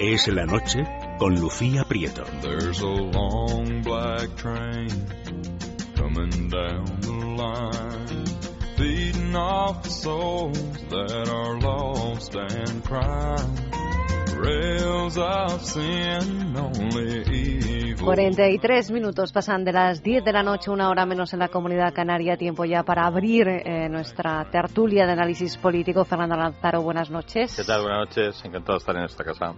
Es la noche con Lucía Prieto. There's a long black train coming down the line, feeding off the souls that are lost and crying. Rails of sin, only evil. 43 minutos pasan de las 10 de la noche, una hora menos en la comunidad canaria. Tiempo ya para abrir eh, nuestra tertulia de análisis político. Fernando Lanzaro, buenas noches. ¿Qué tal? Buenas noches. Encantado de estar en esta casa.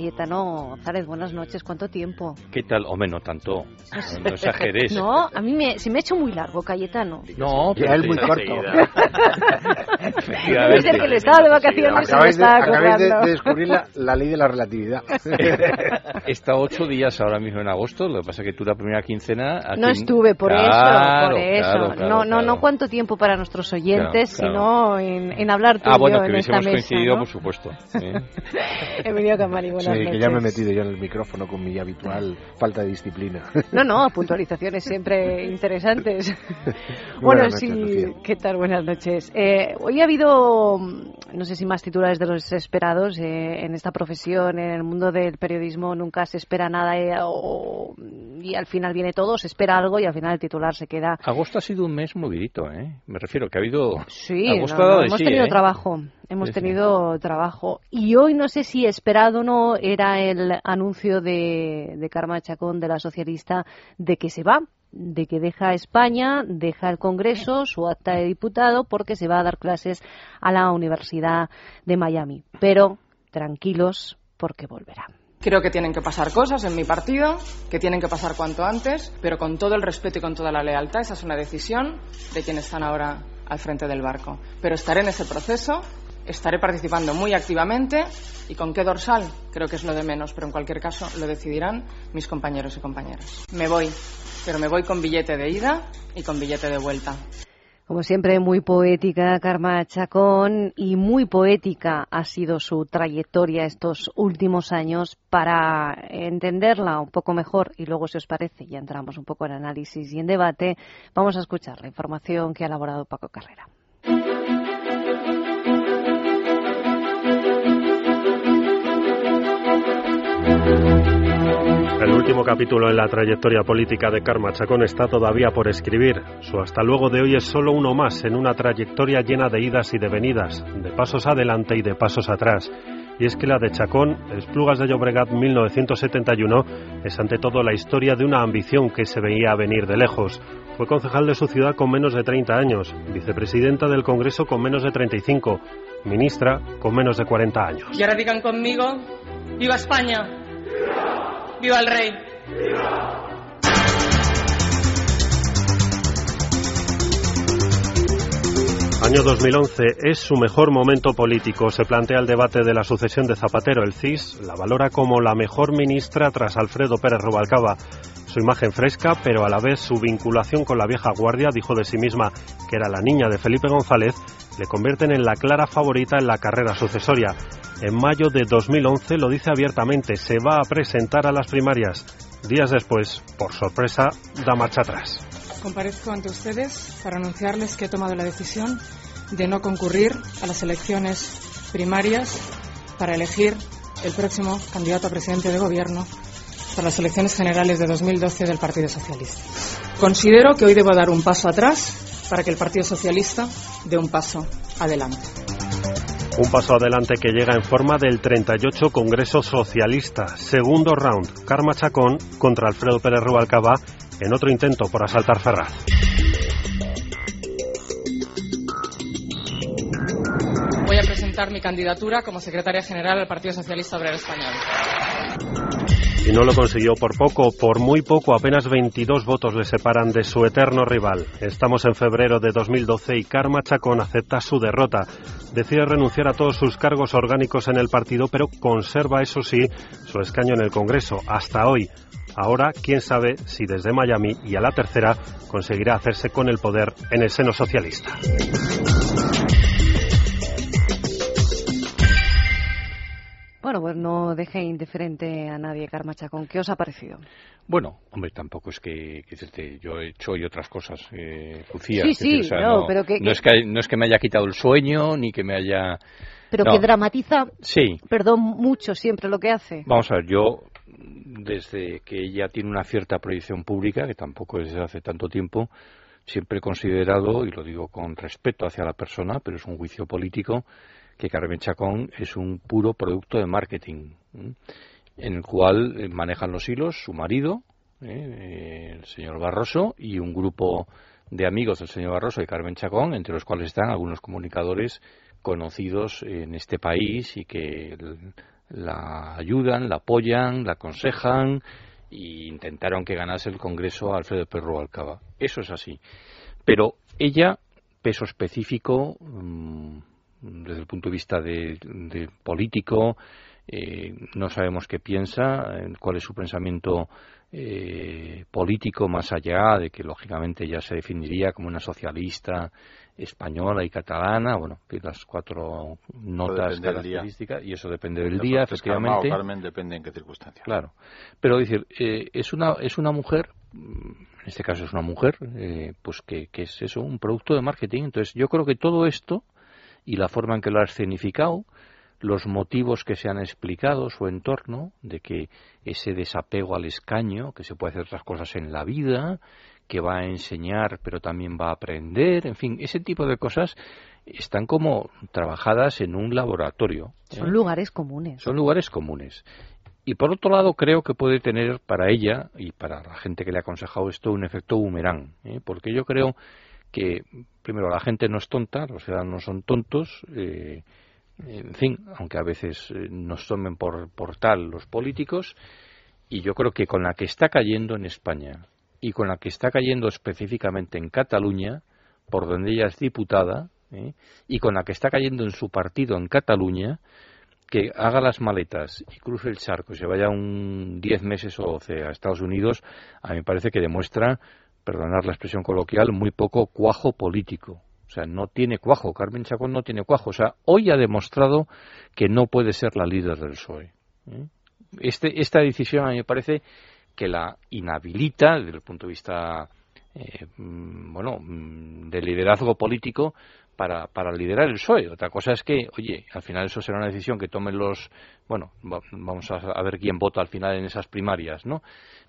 Cayetano González, buenas noches. ¿Cuánto tiempo? ¿Qué tal? Hombre, no tanto. No exageres. No, a mí me, se me ha hecho muy largo, Cayetano. No, Ya es muy corto. Puede ser que el estado de vacaciones se me Acabáis de, está acabáis de- de descubrir la, la ley de la relatividad. Estado ocho días ahora mismo en agosto. Lo que pasa es que tú la primera quincena. aquí- No estuve por Claro, eso, por eso. claro, claro, no, no, no cuánto tiempo para nuestros oyentes, Claro, sino en, en hablar tú Ah, y bueno, yo que en esta hubiésemos mesa. coincidido, ¿no? por supuesto. ¿eh? Emilio Camari, buenas Sí, que noches. ya me he metido yo en el micrófono con mi habitual falta de disciplina. No, no, puntualizaciones siempre interesantes. Buenas bueno, noches, sí, Lucía. ¿qué tal? Buenas noches. Eh, hoy ha habido, mm, no sé si más titulares de los esperados eh, en esta profesión, en el mundo del periodismo, nunca se espera nada eh, o- y al final viene todo, se espera algo y al final el titular se queda. Agosto ha sido un mes movidito, ¿eh? Me refiero que ha habido. Sí, Agosto no, no, hemos sí, tenido ¿eh? trabajo, hemos Sí, sí. tenido trabajo. Y hoy no sé si esperado o no era el anuncio de, de Karma Chacón, de la socialista, de que se va, de que deja España, deja el Congreso, su acta de diputado, porque se va a dar clases a la Universidad de Miami. Pero tranquilos, porque volverá. Creo que tienen que pasar cosas en mi partido, que tienen que pasar cuanto antes, pero con todo el respeto y con toda la lealtad. Esa es una decisión de quienes están ahora al frente del barco. Pero estaré en ese proceso, estaré participando muy activamente y con qué dorsal, creo que es lo de menos, pero en cualquier caso lo decidirán mis compañeros y compañeras. Me voy, pero me voy con billete de ida y con billete de vuelta. Como siempre, muy poética Karma Chacón y muy poética ha sido su trayectoria estos últimos años para entenderla un poco mejor y luego, si os parece, ya entramos un poco en análisis y en debate, vamos a escuchar la información que ha elaborado Paco Carrera. El último capítulo en la trayectoria política de Karma Chacón está todavía por escribir. Su hasta luego de hoy es solo uno más en una trayectoria llena de idas y de venidas, de pasos adelante y de pasos atrás. Y es que la de Chacón, Esplugas de Llobregat 1971, es ante todo la historia de una ambición que se veía venir de lejos. Fue concejal de su ciudad con menos de 30 años, vicepresidenta del Congreso con menos de 35, ministra con menos de 40 años. Y ahora digan conmigo, ¡Viva España! ¡Viva el rey! Año 2011 es su mejor momento político. Se plantea el debate de la sucesión de Zapatero. El CIS la valora como la mejor ministra tras Alfredo Pérez Rubalcaba. Su imagen fresca, pero a la vez su vinculación con la vieja guardia, dijo de sí misma que era la niña de Felipe González, le convierten en la clara favorita en la carrera sucesoria. En mayo de 2011 lo dice abiertamente, se va a presentar a las primarias. Días después, por sorpresa, da marcha atrás. Comparezco ante ustedes para anunciarles que he tomado la decisión de no concurrir a las elecciones primarias para elegir el próximo candidato a presidente de gobierno para las elecciones generales de 2012 del Partido Socialista. Considero que hoy debo dar un paso atrás para que el Partido Socialista dé un paso adelante. Un paso adelante que llega en forma del 38 Congreso Socialista. Segundo round. Karma Chacón contra Alfredo Pérez Rubalcaba en otro intento por asaltar Ferraz. Voy a presentar mi candidatura como secretaria general del Partido Socialista Obrero Español. Y no lo consiguió por poco, por muy poco, apenas 22 votos le separan de su eterno rival. Estamos en febrero de 2012 y Karma Chacón acepta su derrota. Decide renunciar a todos sus cargos orgánicos en el partido, pero conserva, eso sí, su escaño en el Congreso hasta hoy. Ahora, quién sabe si desde Miami y a la tercera conseguirá hacerse con el poder en el seno socialista. Bueno, pues no deje indiferente a nadie, Karma Chacón. ¿Qué os ha parecido? Bueno, hombre, tampoco es que, que yo he hecho y otras cosas, eh, Lucía. Sí, sí, no, pero que, no, es que, no es que me haya quitado el sueño ni que me haya. Pero que dramatiza, sí. perdón, mucho siempre lo que hace. Vamos a ver, yo desde que ella tiene una cierta proyección pública, que tampoco es desde hace tanto tiempo, siempre he considerado, y lo digo con respeto hacia la persona, pero es un juicio político, que Carmen Chacón es un puro producto de marketing en el cual eh, manejan los hilos su marido, eh, el señor Barroso, y un grupo de amigos del señor Barroso y Carmen Chacón, entre los cuales están algunos comunicadores conocidos en este país y que la ayudan, la apoyan, la aconsejan e intentaron que ganase el Congreso Alfredo Perro Alcaba. Eso es así. Pero ella, peso específico, mm, desde el punto de vista de político, eh, no sabemos qué piensa, cuál es su pensamiento eh, político más allá de que lógicamente ya se definiría como una socialista española y catalana, bueno, las cuatro notas características y eso depende del día, efectivamente. Carmen depende en qué circunstancias. Claro, pero decir, eh, es una es una mujer, en este caso es una mujer, pues que, que es eso, un producto de marketing. Entonces yo creo que todo esto y la forma en que lo ha escenificado los motivos que se han explicado, su entorno, de que ese desapego al escaño, que se puede hacer otras cosas en la vida, que va a enseñar pero también va a aprender, en fin, ese tipo de cosas están como trabajadas en un laboratorio. ¿eh? Son lugares comunes. Son lugares comunes. Y por otro lado, creo que puede tener para ella y para la gente que le ha aconsejado esto un efecto boomerang, ¿eh? porque yo creo que, primero, la gente no es tonta, los ciudadanos no son tontos, eh, en fin, aunque a veces eh, nos tomen por, por tal los políticos, y yo creo que con la que está cayendo en España y con la que está cayendo específicamente en Cataluña, por donde ella es diputada, ¿eh? y con la que está cayendo en su partido en Cataluña, que haga las maletas y cruce el charco y se vaya un 10 meses o 12 a Estados Unidos, a mí me parece que demuestra, perdonar la expresión coloquial, muy poco cuajo político. O sea, no tiene cuajo. Carmen Chacón no tiene cuajo. O sea, hoy ha demostrado que no puede ser la líder del PSOE. ¿eh? Este, esta decisión a mí me parece que la inhabilita desde el punto de vista eh, mm, bueno mm, de liderazgo político para, para liderar el PSOE. Otra cosa es que, oye, al final eso será una decisión que tomen los, bueno, vamos a, a ver quién vota al final en esas primarias, ¿no?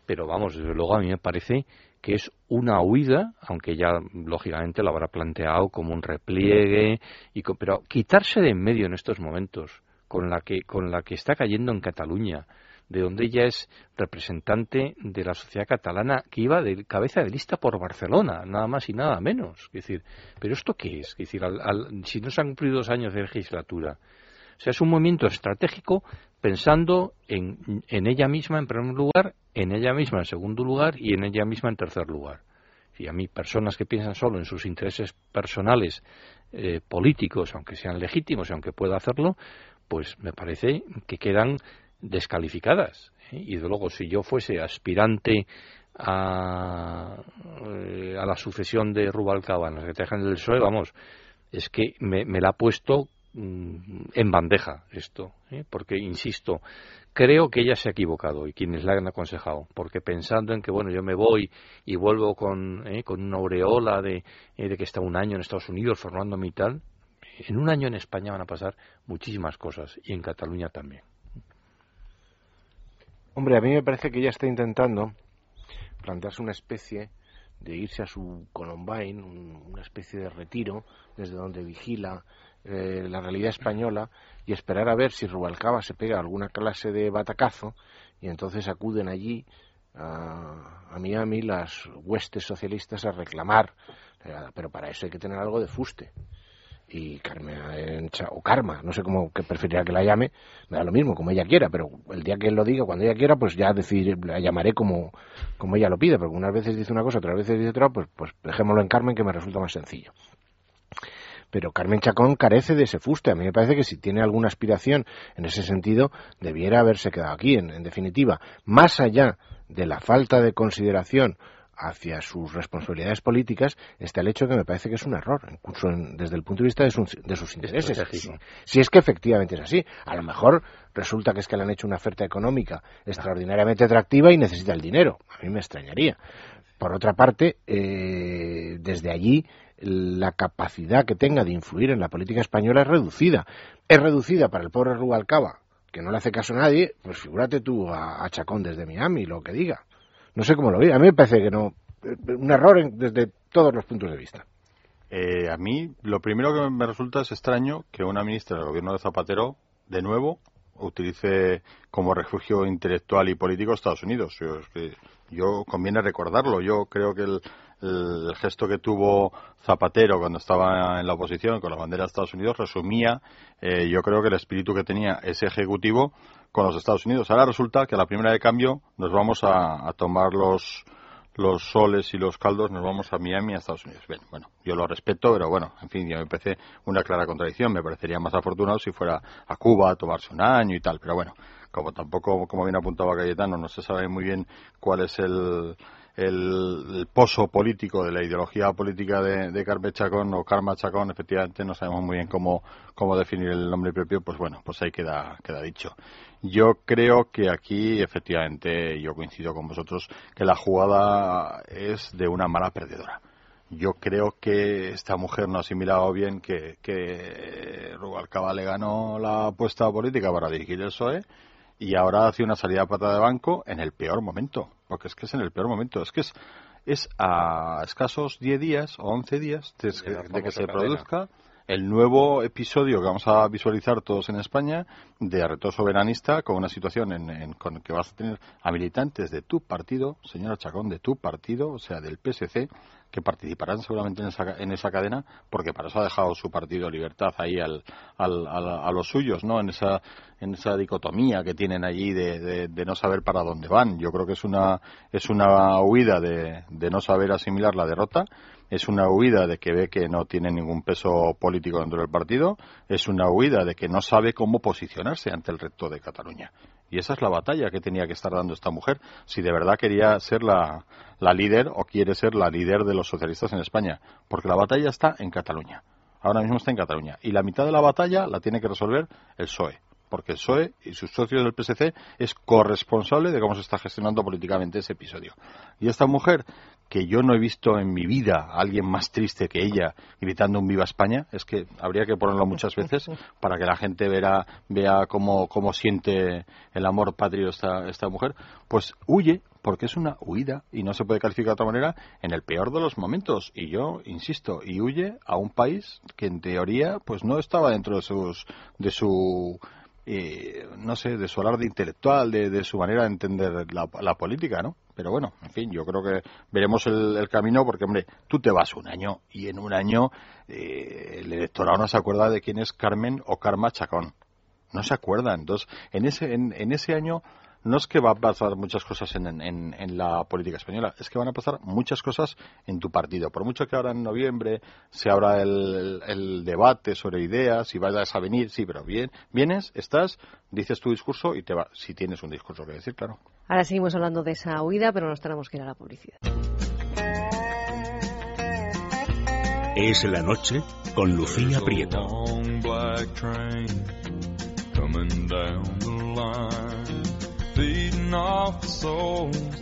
Pero vamos, desde luego a mí me parece que es una huida, aunque ya lógicamente lo habrá planteado como un repliegue, y pero quitarse de en medio en estos momentos, con la que, con la que está cayendo en Cataluña, de donde ella es representante de la sociedad catalana que iba de cabeza de lista por Barcelona, nada más y nada menos. Es decir, ¿pero esto qué es? es decir, si no se han cumplido dos años de legislatura, o sea, es un movimiento estratégico pensando en, en ella misma en primer lugar, en ella misma en segundo lugar y en ella misma en tercer lugar. Y a mí, personas que piensan solo en sus intereses personales, eh, políticos, aunque sean legítimos y aunque pueda hacerlo, pues me parece que quedan descalificadas. ¿eh? Y de luego, si yo fuese aspirante a, eh, a la sucesión de Rubalcaba en la Secretaría del PSOE, vamos, es que me, la ha puesto en bandeja esto, ¿eh? porque, insisto, creo que ella se ha equivocado y quienes la han aconsejado, porque pensando en que, bueno, yo me voy y vuelvo con, ¿eh? con una aureola de, eh, de que está un año en Estados Unidos formándome y tal, en un año en España van a pasar muchísimas cosas y en Cataluña también. Hombre, a mí me parece que ella está intentando plantearse una especie de irse a su Columbine, una especie de retiro desde donde vigila eh, la realidad española y esperar a ver si Rubalcaba se pega alguna clase de batacazo y entonces acuden allí a, Miami las huestes socialistas a reclamar, eh, pero para eso hay que tener algo de fuste. Y Carmen, o Karma, no sé cómo que preferiría que la llame, me da lo mismo, como ella quiera, pero el día que él lo diga, cuando ella quiera, pues ya decir, la llamaré como, como ella lo pide, porque unas veces dice una cosa, otras veces dice otra, pues, pues dejémoslo en Carmen que me resulta más sencillo pero Carmen Chacón carece de ese fuste. A mí me parece que si tiene alguna aspiración en ese sentido, debiera haberse quedado aquí, en, definitiva. Más allá de la falta de consideración hacia sus responsabilidades políticas está el hecho que me parece que es un error, incluso desde el punto de vista de, sus intereses. Si, es que efectivamente es así. A lo mejor resulta que es que le han hecho una oferta económica extraordinariamente atractiva y necesita el dinero. A mí me extrañaría. Por otra parte, eh, desde allí la capacidad que tenga de influir en la política española es reducida. Es reducida para el pobre Rubalcaba, que no le hace caso a nadie, pues figúrate tú a, Chacón desde Miami, lo que diga. No sé cómo lo ve. A mí me parece que no. Eh, un error desde todos los puntos de vista. Eh, a mí, lo primero que me resulta es extraño que una ministra del gobierno de Zapatero, de nuevo, utilice como refugio intelectual y político Estados Unidos. Yo, yo conviene recordarlo. Yo creo que el, el, gesto que tuvo Zapatero cuando estaba en la oposición con la bandera de Estados Unidos resumía, eh, yo creo que el espíritu que tenía ese ejecutivo con los Estados Unidos. Ahora resulta que a la primera de cambio nos vamos a, tomar los, los soles y los caldos, nos vamos a Miami, a Estados Unidos. Bien, bueno, yo lo respeto, pero bueno, en fin, ya me parece una clara contradicción. Me parecería más afortunado si fuera a Cuba a tomarse un año y tal, pero bueno, como tampoco, como bien apuntaba Cayetano, no se sabe muy bien cuál es el, el, pozo político de la ideología política de, de Carme Chacón o Karma Chacón, efectivamente no sabemos muy bien cómo, cómo definir el nombre propio, pues bueno, pues ahí queda, queda dicho. Yo creo que aquí, efectivamente, yo coincido con vosotros, que la jugada es de una mala perdedora. Yo creo que esta mujer no ha asimilado bien que, que Rubalcaba le ganó la apuesta política para dirigir el PSOE y ahora hace una salida a pata de banco en el peor momento, porque es que es en el peor momento, es que es, es a escasos 10 días o 11 días de, que se produzca el nuevo episodio que vamos a visualizar todos en España de reto soberanista con una situación en, con que vas a tener a militantes de tu partido, señora Chacón, de tu partido, o sea, del PSC, que participarán seguramente en esa, en esa cadena, porque para eso ha dejado su partido Libertad ahí al, al, a los suyos, ¿no? En esa, en esa dicotomía que tienen allí de, de, no saber para dónde van. Yo creo que es una, es una huida de, de no saber asimilar la derrota, es una huida de que ve que no tiene ningún peso político dentro del partido, es una huida de que no sabe cómo posicionarse ante el reto de Cataluña. Y esa es la batalla que tenía que estar dando esta mujer, si de verdad quería ser la, la líder o quiere ser la líder de los socialistas en España, porque la batalla está en Cataluña. Ahora mismo está en Cataluña. Y la mitad de la batalla la tiene que resolver el PSOE porque el PSOE y sus socios del PSC es corresponsable de cómo se está gestionando políticamente ese episodio. Y esta mujer, que yo no he visto en mi vida a alguien más triste que ella gritando un Viva España, es que habría que ponerlo muchas veces para que la gente vea cómo, cómo siente el amor patrio esta, esta mujer, pues huye porque es una huida y no se puede calificar de otra manera en el peor de los momentos. Y yo insisto y huye a un país que en teoría pues no estaba dentro de sus de su eh, no sé, de su alarde intelectual, de, su manera de entender la, política, ¿no? Pero bueno, en fin, yo creo que veremos el, camino porque, hombre, tú te vas un año y en un año eh, el electorado no se acuerda de quién es Carmen o Karma Chacón. No se acuerda. Entonces, en ese, en ese año no es que va a pasar muchas cosas en, en, la política española, es que van a pasar muchas cosas en tu partido. Por mucho que ahora en noviembre se abra el, debate sobre ideas y vayas a venir, sí, pero bien, vienes, estás, dices tu discurso y te vas, si tienes un discurso que decir, claro. Ahora seguimos hablando de esa huida, pero nos tenemos que ir a la publicidad. Es la noche con Lucía Prieto.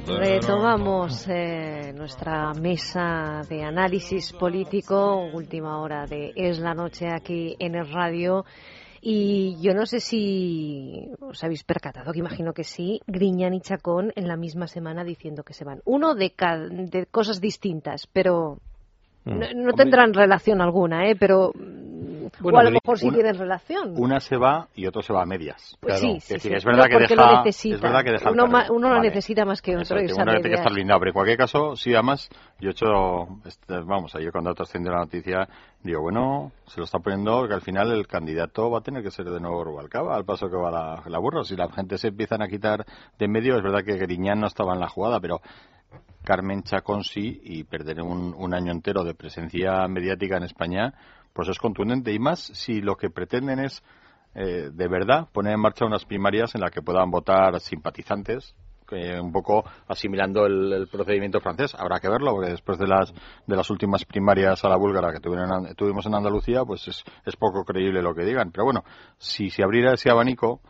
Retomamos eh, nuestra mesa de análisis político, última hora de Es la Noche aquí en el radio. Y yo no sé si os habéis percatado, que imagino que sí, Griñán y Chacón en la misma semana diciendo que se van. Uno de, de cosas distintas, pero mm. no, tendrán relación alguna, ¿eh? pero o a lo mejor sí tienen relación. Una se va y otro se va a medias. Pues sí, sí, Es, verdad que deja, es verdad que deja uno, uno lo necesita más que otro. Eso, uno tiene que estar blindado, pero en cualquier caso, sí, además, yo he hecho, este, vamos, yo cuando trascendió la noticia, digo, bueno, se lo está poniendo que al final el candidato va a tener que ser de nuevo Rubalcaba, al paso que va la, la burro. Si la gente se empiezan a quitar de en medio, es verdad que Griñán no estaba en la jugada, pero Carmen Chacón sí, y perder un, un año entero de presencia mediática en España, pues es contundente y más si lo que pretenden es eh, de verdad poner en marcha unas primarias en las que puedan votar simpatizantes un poco asimilando el, procedimiento francés. Habrá que verlo, porque después de las, de las últimas primarias a la búlgara que tuvimos en Andalucía, pues es, es poco creíble lo que digan. Pero bueno, si se abriera ese abanico,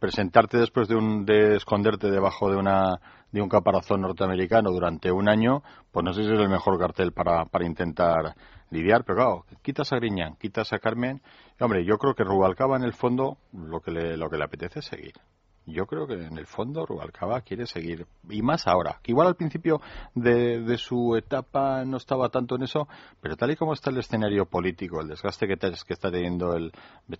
presentarte después de, un, de esconderte debajo de una de un caparazón norteamericano durante un año, pues no sé si es el mejor cartel para, para intentar lidiar, pero claro, quitas a Griñán, quitas a Carmen, hombre, yo creo que Rubalcaba en el fondo lo que le, lo que le apetece es seguir. Yo creo que en el fondo Rubalcaba quiere seguir, y más ahora, que igual al principio de, de su etapa no estaba tanto en eso, pero tal y como está el escenario político, el desgaste que, que está teniendo el,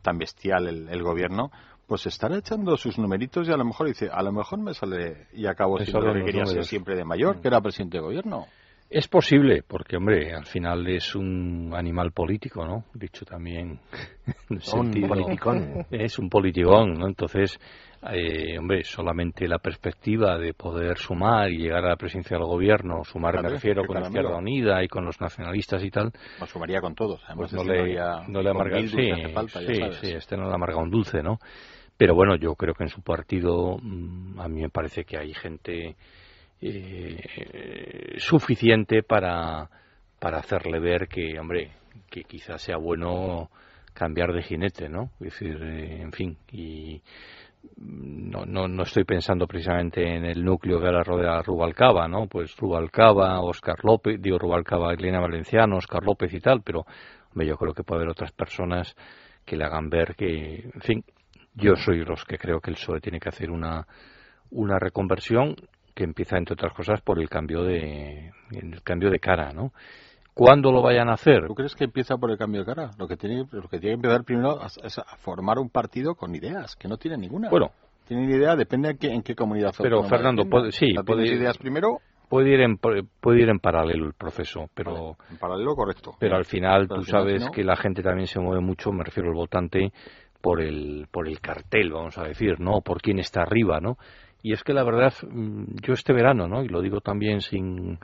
tan bestial el, el gobierno, pues estará echando sus numeritos y a lo mejor dice, a lo mejor me sale y acabo siendo lo que quería ser siempre de mayor, que era presidente de gobierno. Es posible, porque, hombre, al final es un animal político, ¿no? Dicho también. un politicón. Es un politicón, ¿no? Entonces, eh, hombre, solamente la perspectiva de poder sumar y llegar a la presidencia del gobierno, sumar, me refiero, con la Izquierda Unida y con los nacionalistas y tal. Sumaría con todos, pues no, le, no le amarga, sí, sí, sí, este no le amarga un dulce, ¿no? Pero bueno, yo creo que en su partido mm, a mí me parece que hay gente eh, suficiente para, para hacerle ver que, hombre, que quizás sea bueno cambiar de jinete, ¿no? Es decir, eh, en fin, y no, no, no estoy pensando precisamente en el núcleo que ahora rodea Rubalcaba, ¿no? Pues Rubalcaba, Oscar López, digo Rubalcaba, Elena Valenciano, Oscar López y tal, pero hombre, yo creo que puede haber otras personas que le hagan ver que, en fin, yo soy los que creo que el PSOE tiene que hacer una, una reconversión que empieza, entre otras cosas, por el cambio de, el cambio de cara, ¿no? ¿Cuándo lo vayan a hacer? ¿Tú crees que empieza por el cambio de cara? Lo que tiene, lo que tiene que empezar primero es a formar un partido con ideas, que no tiene ninguna. Bueno. Tienen idea, depende en qué, en qué comunidad Pero, Fernando, puede, sí. Puede, ideas primero? Puede ir, en, puede ir en paralelo el proceso, pero... en paralelo, correcto. Pero al final tú sabes que la gente también se mueve mucho, me refiero al votante, por el, por el cartel, vamos a decir, ¿no? Por quién está arriba, ¿no? Y es que la verdad, mm, yo este verano, ¿no? Y lo digo también sin,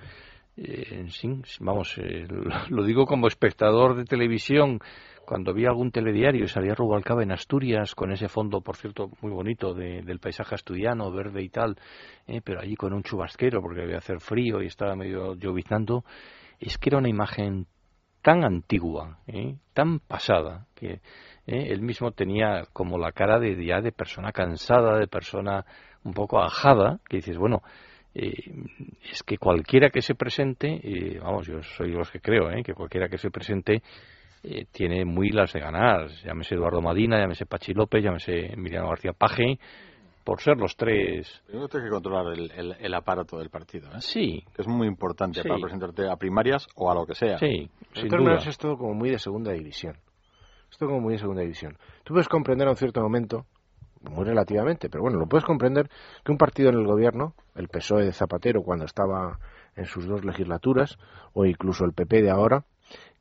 eh, sin vamos, eh, lo digo como espectador de televisión, cuando vi algún telediario y salía Rubalcaba en Asturias con ese fondo, por cierto, muy bonito del paisaje asturiano, verde y tal, eh, pero allí con un chubasquero porque había hacer frío y estaba medio lloviznando, es que era una imagen tan antigua, tan pasada, que él mismo tenía como la cara de ya de persona cansada, de persona un poco ajada, que dices, bueno, eh, es que cualquiera que se presente, eh, vamos, yo soy de los que creo, eh, que cualquiera que se presente tiene muy las de ganar, llámese Eduardo Madina, llámese Pachi López, llámese Emiliano García Paje, por ser los tres. Primero tienes que controlar el, aparato del partido, ¿eh? Sí. Que es muy importante para presentarte a primarias o a lo que sea. Sí, sin duda. es todo como muy de segunda división. Esto como muy de segunda división. Tú puedes comprender a un cierto momento muy relativamente, pero bueno, lo puedes comprender que un partido en el gobierno, el PSOE de Zapatero cuando estaba en sus dos legislaturas, o incluso el PP de ahora,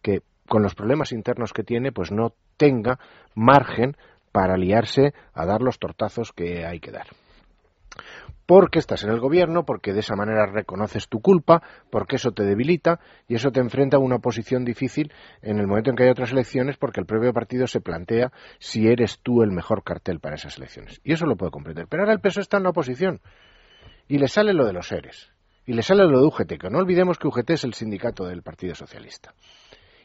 que con los problemas internos que tiene, pues no tenga margen para liarse a dar los tortazos que hay que dar porque estás en el gobierno, porque de esa manera reconoces tu culpa, porque eso te debilita y eso te enfrenta a una posición difícil en el momento en que hay otras elecciones, porque el propio partido se plantea si eres tú el mejor cartel para esas elecciones. Y eso lo puedo comprender. Pero ahora el PSOE está en la oposición y le sale lo de los seres y le sale lo de UGT, que no olvidemos que UGT es el sindicato del Partido Socialista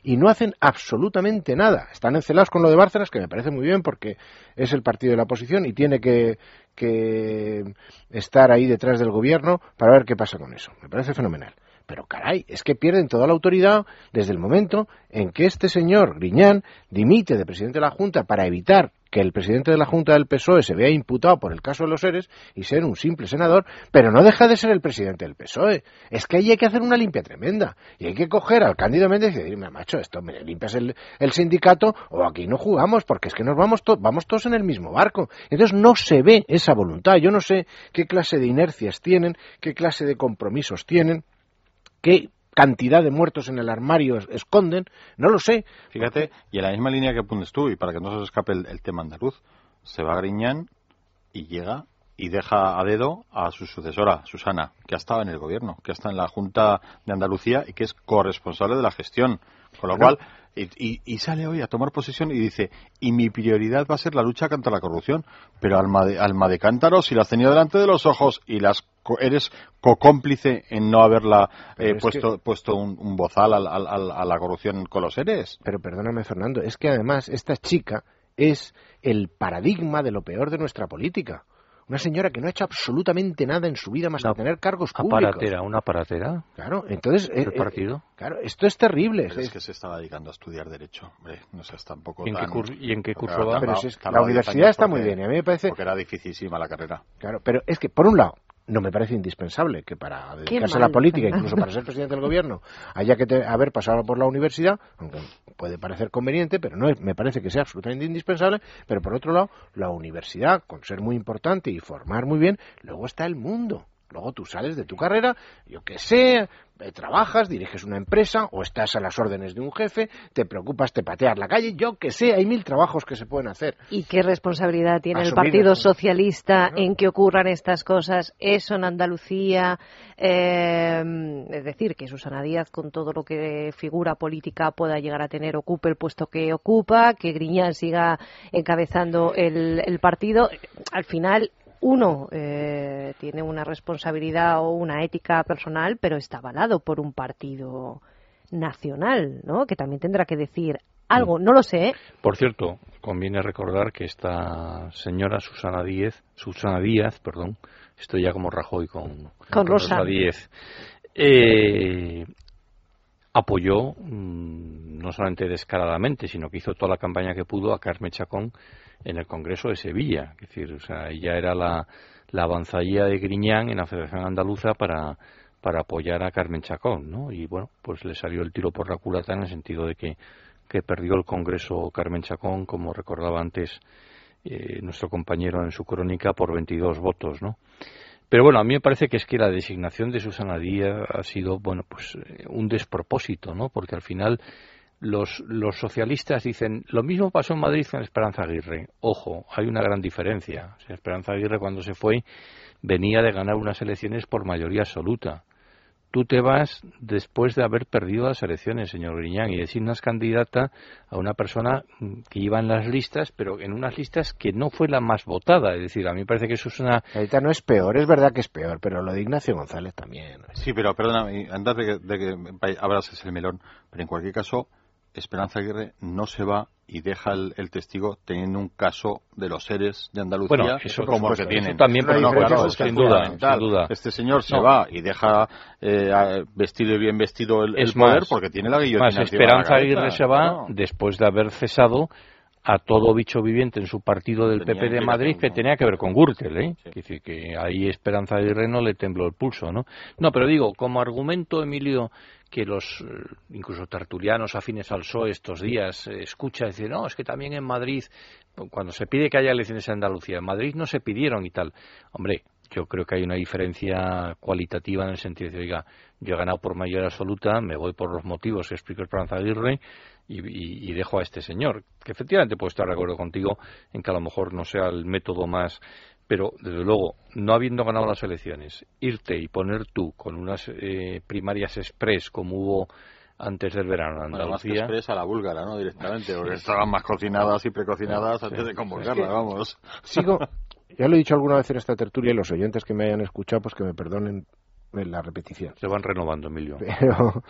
y no hacen absolutamente nada. Están encelados con lo de Bárcenas, que me parece muy bien porque es el partido de la oposición y tiene que, que estar ahí detrás del gobierno para ver qué pasa con eso. Me parece fenomenal. Pero caray, es que pierden toda la autoridad desde el momento en que este señor Griñán dimite de presidente de la Junta para evitar que el presidente de la Junta del PSOE se vea imputado por el caso de los seres y ser un simple senador, pero no deja de ser el presidente del PSOE. Es que ahí hay que hacer una limpia tremenda. Y hay que coger al Cándido Méndez y decirme, macho, esto me limpias el, sindicato o aquí no jugamos porque es que nos vamos, vamos todos en el mismo barco. Entonces no se ve esa voluntad. Yo no sé qué clase de inercias tienen, qué clase de compromisos tienen, qué cantidad de muertos en el armario esconden, no lo sé. Fíjate, y en la misma línea que pones tú, y para que no se escape el, tema andaluz, se va Griñán y llega y deja a dedo a su sucesora, Susana, que ha estado en el gobierno, que está en la Junta de Andalucía y que es corresponsable de la gestión. Con lo cual, Y, y, sale hoy a tomar posesión y dice, y mi prioridad va a ser la lucha contra la corrupción. Pero alma de, alma de cántaro, si la has tenido delante de los ojos y las eres co-cómplice en no haberla eh, puesto, puesto un, bozal a la corrupción con los seres. Pero perdóname, Fernando, es que además esta chica es el paradigma de lo peor de nuestra política. Una señora que no ha hecho absolutamente nada en su vida más que tener cargos públicos. Aparatera, una aparatera. Claro, entonces... ¿El eh, eh, partido? claro, esto es terrible. es, que se estaba dedicando a estudiar Derecho. no sé, tampoco ¿Y en, qué, ¿Y en qué curso va? Pero la universidad está muy bien. a mí me parece... Porque era dificilísima la carrera. Claro, pero es que, por un lado, no me parece indispensable que para dedicarse a la política, incluso para ser presidente del gobierno, haya que haber pasado por la universidad, aunque puede parecer conveniente, pero no me parece que sea absolutamente indispensable. Pero por otro lado, la universidad, con ser muy importante y formar muy bien, luego está el mundo. Luego tú sales de tu carrera, yo que sé, eh, trabajas, diriges una empresa o estás a las órdenes de un jefe, te preocupas, te pateas la calle, yo que sé, hay mil trabajos que se pueden hacer. ¿Y qué responsabilidad tiene el Partido Socialista en que ocurran estas cosas? Eso en Andalucía, eh, es decir, que Susana Díaz, con todo lo que figura política pueda llegar a tener, ocupe el puesto que ocupa, que Griñán siga encabezando el partido. Al final, uno eh, tiene una responsabilidad o una ética personal, pero está avalado por un partido nacional, ¿no? Que también tendrá que decir algo, no lo sé. ¿eh? Por cierto, conviene recordar que esta señora Susana Díaz, Susana Díaz, perdón, estoy ya como Rajoy con, con, Rosa. Díez, eh, apoyó mm, no solamente descaradamente, sino que hizo toda la campaña que pudo a Carmen Chacón en el Congreso de Sevilla. Es decir, o sea, ella era la, la avanzadilla de Griñán en la Federación Andaluza para, para apoyar a Carmen Chacón, ¿no? Y bueno, pues le salió el tiro por la culata en el sentido de que, que perdió el Congreso Carmen Chacón, como recordaba antes eh, nuestro compañero en su crónica, por 22 votos, ¿no? Pero bueno, a mí me parece que es que la designación de Susana Díaz ha sido, bueno, pues eh, un despropósito, ¿no? Porque al final los, los socialistas dicen, lo mismo pasó en Madrid con Esperanza Aguirre. Ojo, hay una gran diferencia. Esperanza Aguirre cuando se fue venía de ganar unas elecciones por mayoría absoluta. Tú te vas después de haber perdido las elecciones, señor Griñán, y designas candidata a una persona que iba en las listas, pero en unas listas que no fue la más votada. Es decir, a mí me parece que eso es una... Ahorita no es peor, es verdad que es peor, pero lo de Ignacio González también. Sí, pero perdona, antes de que, de que abras el melón, pero en cualquier caso, Esperanza Aguirre no se va y deja el, testigo teniendo un caso de los seres de Andalucía como el que tienen. también por no, sin, duda, Este señor se va y deja eh, vestido y bien vestido el, poder porque tiene la guillotina. Esperanza Aguirre se va después de haber cesado a todo bicho viviente en su partido del PP de Madrid que tenía que ver con Gürtel, ¿eh? decir, que ahí Esperanza Aguirre no le tembló el pulso, ¿no? No, pero digo, como argumento, Emilio, que los eh, incluso tertulianos afines al PSOE estos días eh, escuchan y dicen, no, es que también en Madrid, cuando se pide que haya elecciones en Andalucía, en Madrid no se pidieron y tal. Hombre, yo creo que hay una diferencia cualitativa en el sentido de, oiga, yo he ganado por mayoría absoluta, me voy por los motivos que explico Esperanza Aguirre y, y, dejo a este señor, que efectivamente puedo estar de acuerdo contigo en que a lo mejor no sea el método más pero desde luego, no habiendo ganado las elecciones, irte y poner tú con unas eh, primarias express como hubo antes del verano en Andalucía. Bueno, más a la búlgara, ¿no? Directamente, porque estaban más cocinadas y precocinadas antes de convocarla, vamos. Sigo, ya lo he dicho alguna vez en esta tertulia y los oyentes que me hayan escuchado, pues que me perdonen la repetición. Se van renovando, Emilio. Pero,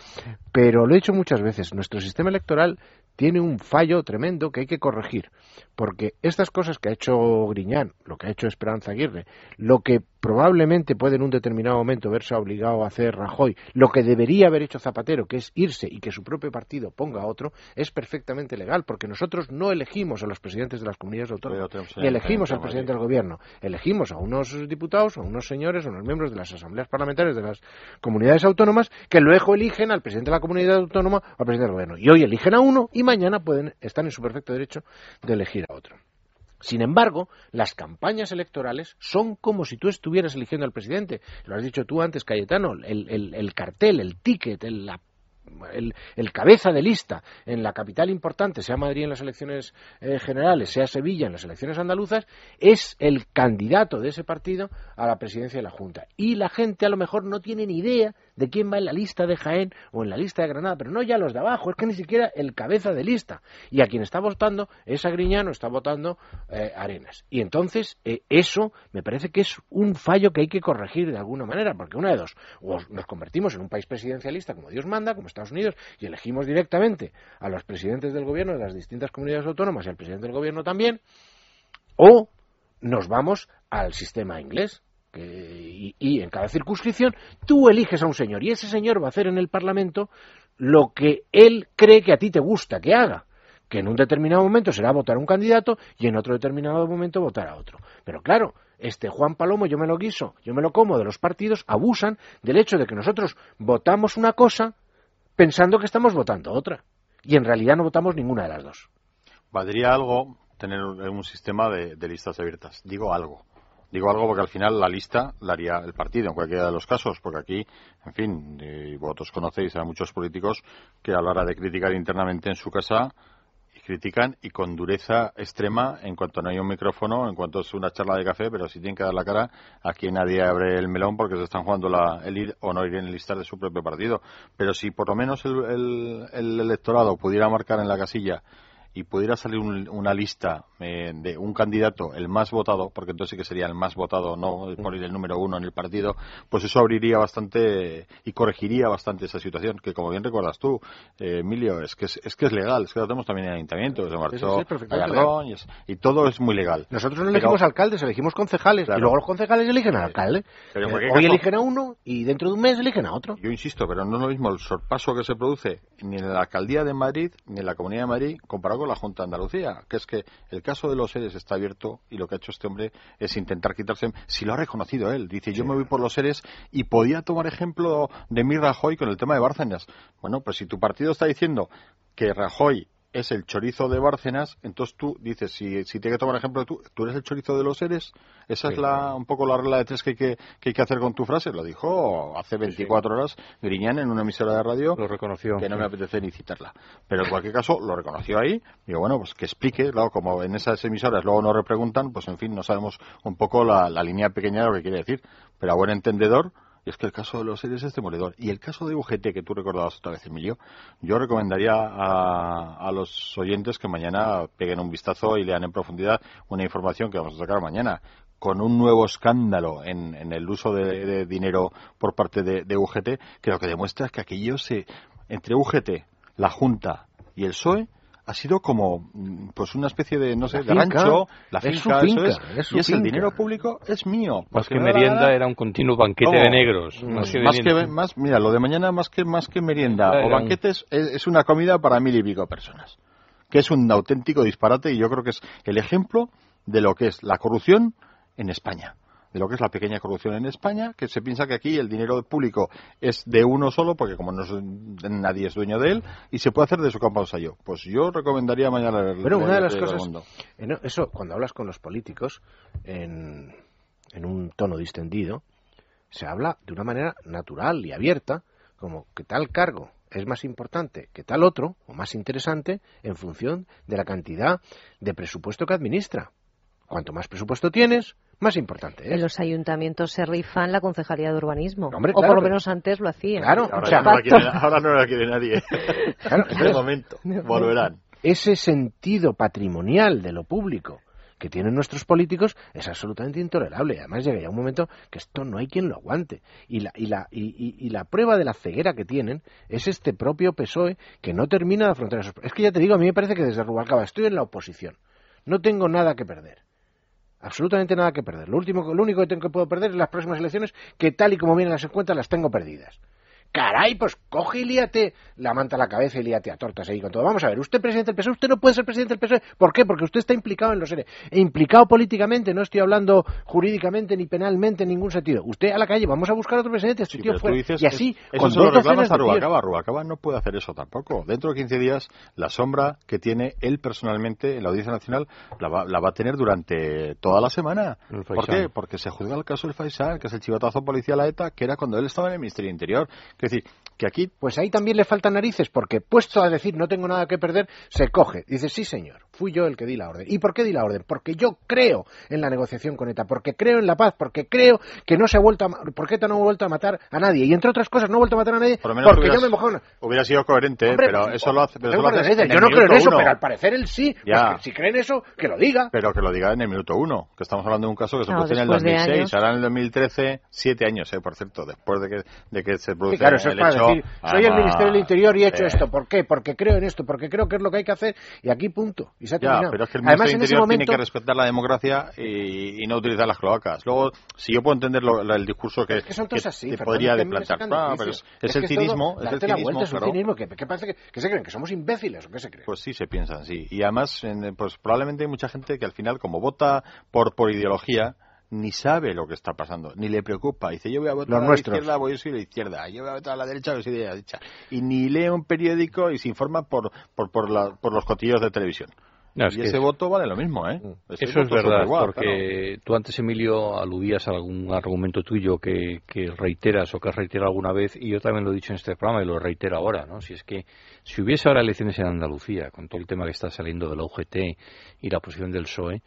pero lo he dicho muchas veces, nuestro sistema electoral tiene un fallo tremendo que hay que corregir, porque estas cosas que ha hecho Griñán, lo que ha hecho Esperanza Aguirre, lo que probablemente puede en un determinado momento verse obligado a hacer Rajoy, lo que debería haber hecho Zapatero, que es irse y que su propio partido ponga otro, es perfectamente legal, porque nosotros no elegimos a los presidentes de las comunidades autónomas, ni elegimos al presidente del gobierno, elegimos a unos diputados, a unos señores, a unos miembros de las asambleas parlamentarias de las comunidades autónomas, que luego eligen al presidente de la comunidad autónoma o al presidente del gobierno. Y hoy eligen a uno y mañana pueden estar en su perfecto derecho de elegir a otro. Sin embargo, las campañas electorales son como si tú estuvieras eligiendo al presidente. Lo has dicho tú antes, Cayetano, el, cartel, el ticket, el, cabeza de lista en la capital importante, sea Madrid en las elecciones eh, generales, sea Sevilla en las elecciones andaluzas, es el candidato de ese partido a la presidencia de la Junta. Y la gente a lo mejor no tiene ni idea de quién va en la lista de Jaén o en la lista de Granada, pero no ya los de abajo, es que ni siquiera el cabeza de lista. Y a quien está votando es a Griñano, está votando eh, Arenas. Y entonces eh, eso me parece que es un fallo que hay que corregir de alguna manera, porque una de dos, o nos convertimos en un país presidencialista como Dios manda, como Estados Unidos, y elegimos directamente a los presidentes del gobierno de las distintas comunidades autónomas y al presidente del gobierno también, o nos vamos al sistema inglés, y, en cada circunscripción tú eliges a un señor y ese señor va a hacer en el Parlamento lo que él cree que a ti te gusta que haga que en un determinado momento será votar a un candidato y en otro determinado momento votar a otro. Pero claro, este Juan Palomo yo me lo guiso, yo me lo como de los partidos, abusan del hecho de que nosotros votamos una cosa pensando que estamos votando otra. Y en realidad no votamos ninguna de las dos. Valdría algo tener un sistema de listas abiertas. Digo algo. Digo algo porque al final la lista la haría el partido en cualquiera de los casos, porque aquí, en fin, y vosotros conocéis a muchos políticos que a la hora de criticar internamente en su casa critican y con dureza extrema en cuanto no hay un micrófono, en cuanto es una charla de café, pero si tienen que dar la cara, aquí nadie abre el melón porque se están jugando la, el ir o no ir en el listar de su propio partido. Pero si por lo menos el electorado pudiera marcar en la casilla y pudiera salir una lista eh, de un candidato, el más votado, porque entonces sí que sería el más votado, no por el número uno en el partido, pues eso abriría bastante y corregiría bastante esa situación, que como bien recuerdas tú, eh, Emilio, es que es, que es legal, es que lo tenemos también en el ayuntamiento, se marchó y, todo es muy legal. Nosotros no elegimos alcaldes, elegimos concejales, y luego los concejales eligen al alcalde. Pero Hoy eligen a uno y dentro de un mes eligen a otro. Yo insisto, pero no es lo mismo el sorpaso que se produce ni en la alcaldía de Madrid, ni en la Comunidad de Madrid, comparado con la Junta de Andalucía, que es que el caso de los seres está abierto y lo que ha hecho este hombre es intentar quitarse, si lo ha reconocido él, dice yo me voy por los seres y podía tomar ejemplo de mi Rajoy con el tema de Bárcenas. Bueno, pues si tu partido está diciendo que Rajoy es el chorizo de Bárcenas, entonces tú dices, si, si tiene que tomar ejemplo, tú, tú eres el chorizo de los seres, esa es la, un poco la regla de tres que hay que, que hay que hacer con tu frase, lo dijo hace 24 horas Griñán en una emisora de radio, lo reconoció, que no me apetece ni citarla, pero en cualquier caso lo reconoció ahí, y bueno, pues que explique, claro, como en esas emisoras luego no repreguntan, pues en fin, no sabemos un poco la, la línea pequeña de lo que quiere decir, pero a buen entendedor, es que el caso de los seres es demoledor. Y el caso de UGT, que tú recordabas otra vez, Emilio, yo recomendaría a, a, los oyentes que mañana peguen un vistazo y lean en profundidad una información que vamos a sacar mañana con un nuevo escándalo en, en el uso de, dinero por parte de, de, UGT, que lo que demuestra es que aquello se, entre UGT, la Junta y el PSOE, ha sido como mm, pues una especie de no sé de rancho la finca, es. y es el dinero público es mío más que merienda era un continuo banquete de negros más, que, más, mira lo de mañana más que más que merienda o banquetes es, una comida para mil y pico personas que es un auténtico disparate y yo creo que es el ejemplo de lo que es la corrupción en España de lo que es la pequeña corrupción en España, que se piensa que aquí el dinero público es de uno solo, porque como no nadie es dueño de él, y se puede hacer de su campo a yo. Pues yo recomendaría mañana leer Pero una de las cosas, eh, eso cuando hablas con los políticos en, en un tono distendido, se habla de una manera natural y abierta, como que tal cargo es más importante que tal otro, o más interesante, en función de la cantidad de presupuesto que administra. Cuanto más presupuesto tienes, más importante En los ayuntamientos se rifan la concejalía de urbanismo. o por lo menos antes lo hacían. Claro, ahora, no, la quiere, nadie. Claro, en este momento volverán. Ese sentido patrimonial de lo público que tienen nuestros políticos es absolutamente intolerable. Además llega ya un momento que esto no hay quien lo aguante. Y la, y la, y, la prueba de la ceguera que tienen es este propio PSOE que no termina de afrontar eso. Es que ya te digo, a mí me parece que desde Rubalcaba estoy en la oposición. No tengo nada que perder absolutamente nada que perder. Lo, último, lo único que, tengo que puedo perder es las próximas elecciones, que tal y como vienen las encuestas las tengo perdidas. Caray, pues coge y líate la manta a la cabeza y líate a tortas ahí con todo. Vamos a ver, usted presidente del PSOE, usted no puede ser presidente del PSOE. ¿Por qué? Porque usted está implicado en los seres. E implicado políticamente, no estoy hablando jurídicamente ni penalmente en ningún sentido. Usted a la calle, vamos a buscar otro presidente, este tío fue. y así, eso con dos reclamas a Rubalcaba. Rubalcaba no puede hacer eso tampoco. Dentro de 15 días, la sombra que tiene él personalmente en la Audiencia Nacional la va, la va a tener durante toda la semana. ¿Por qué? Porque se juzga el caso del Faisal, que es el chivatazo policial a ETA, que era cuando él estaba en el Ministerio Interior. Es decir, que aquí... Pues ahí también le faltan narices, porque puesto a decir no tengo nada que perder, se coge. Dice, sí señor, fui yo el que di la orden. ¿Y por qué di la orden? Porque yo creo en la negociación con ETA, porque creo en la paz, porque creo que no se ha vuelto a, porque ETA no ha vuelto a matar a nadie. Y entre otras cosas, no ha vuelto a matar a nadie Por lo menos porque hubieras- yo me una... Hubiera sido coherente, ¿eh? Hombre, pero pues, eso lo hace. Pero eso lo en Yo no creo en eso, uno. pero al parecer él sí. Pues Ya. que si cree en eso, que lo diga. Pero que lo diga en el minuto uno, que estamos hablando de un caso que se Claro, produce en el después de 2006, años. ahora en el 2013, siete años, eh, por cierto, después de que, de que se produce Sí, claro, eso es el para hecho. decir, soy el Ministerio del Interior y he hecho eh, esto. ¿Por qué? Porque creo en esto, porque creo que es lo que hay que hacer y aquí punto. Y se ha Ya, terminado. pero es que el Además, Ministerio Interior momento... tiene que respetar la democracia y, y no utilizar las cloacas. Luego, si yo puedo entender lo- lo- el discurso que, Es que son todos que así, te podría plantear. Ah, pero es, el todo cinismo, es el cinismo, vuelta, es un claro. cinismo. ¿Qué, qué parece que, se creen? ¿Que somos imbéciles o qué se creen? Pues sí, se piensan, sí. Y además, en- pues probablemente hay mucha gente que al final, como vota por, por ideología, ni sabe lo que está pasando, ni le preocupa. Dice, yo voy a votar Los a la izquierda, voy a ir a la izquierda. Yo voy a votar a la derecha, voy a ir a la derecha. Y ni lee un periódico y se informa por, por, por, la- por los cotillos de televisión. No, es y que ese es- voto vale lo mismo, ¿eh? Ese Eso es verdad, igual, porque tú antes, Emilio, aludías a algún argumento tuyo que, que reiteras o que has reiterado alguna vez, y yo también lo he dicho en este programa y lo reitero ahora, ¿no? Si es que si hubiese ahora elecciones en Andalucía, con todo el tema que está saliendo de la UGT y la posición del PSOE,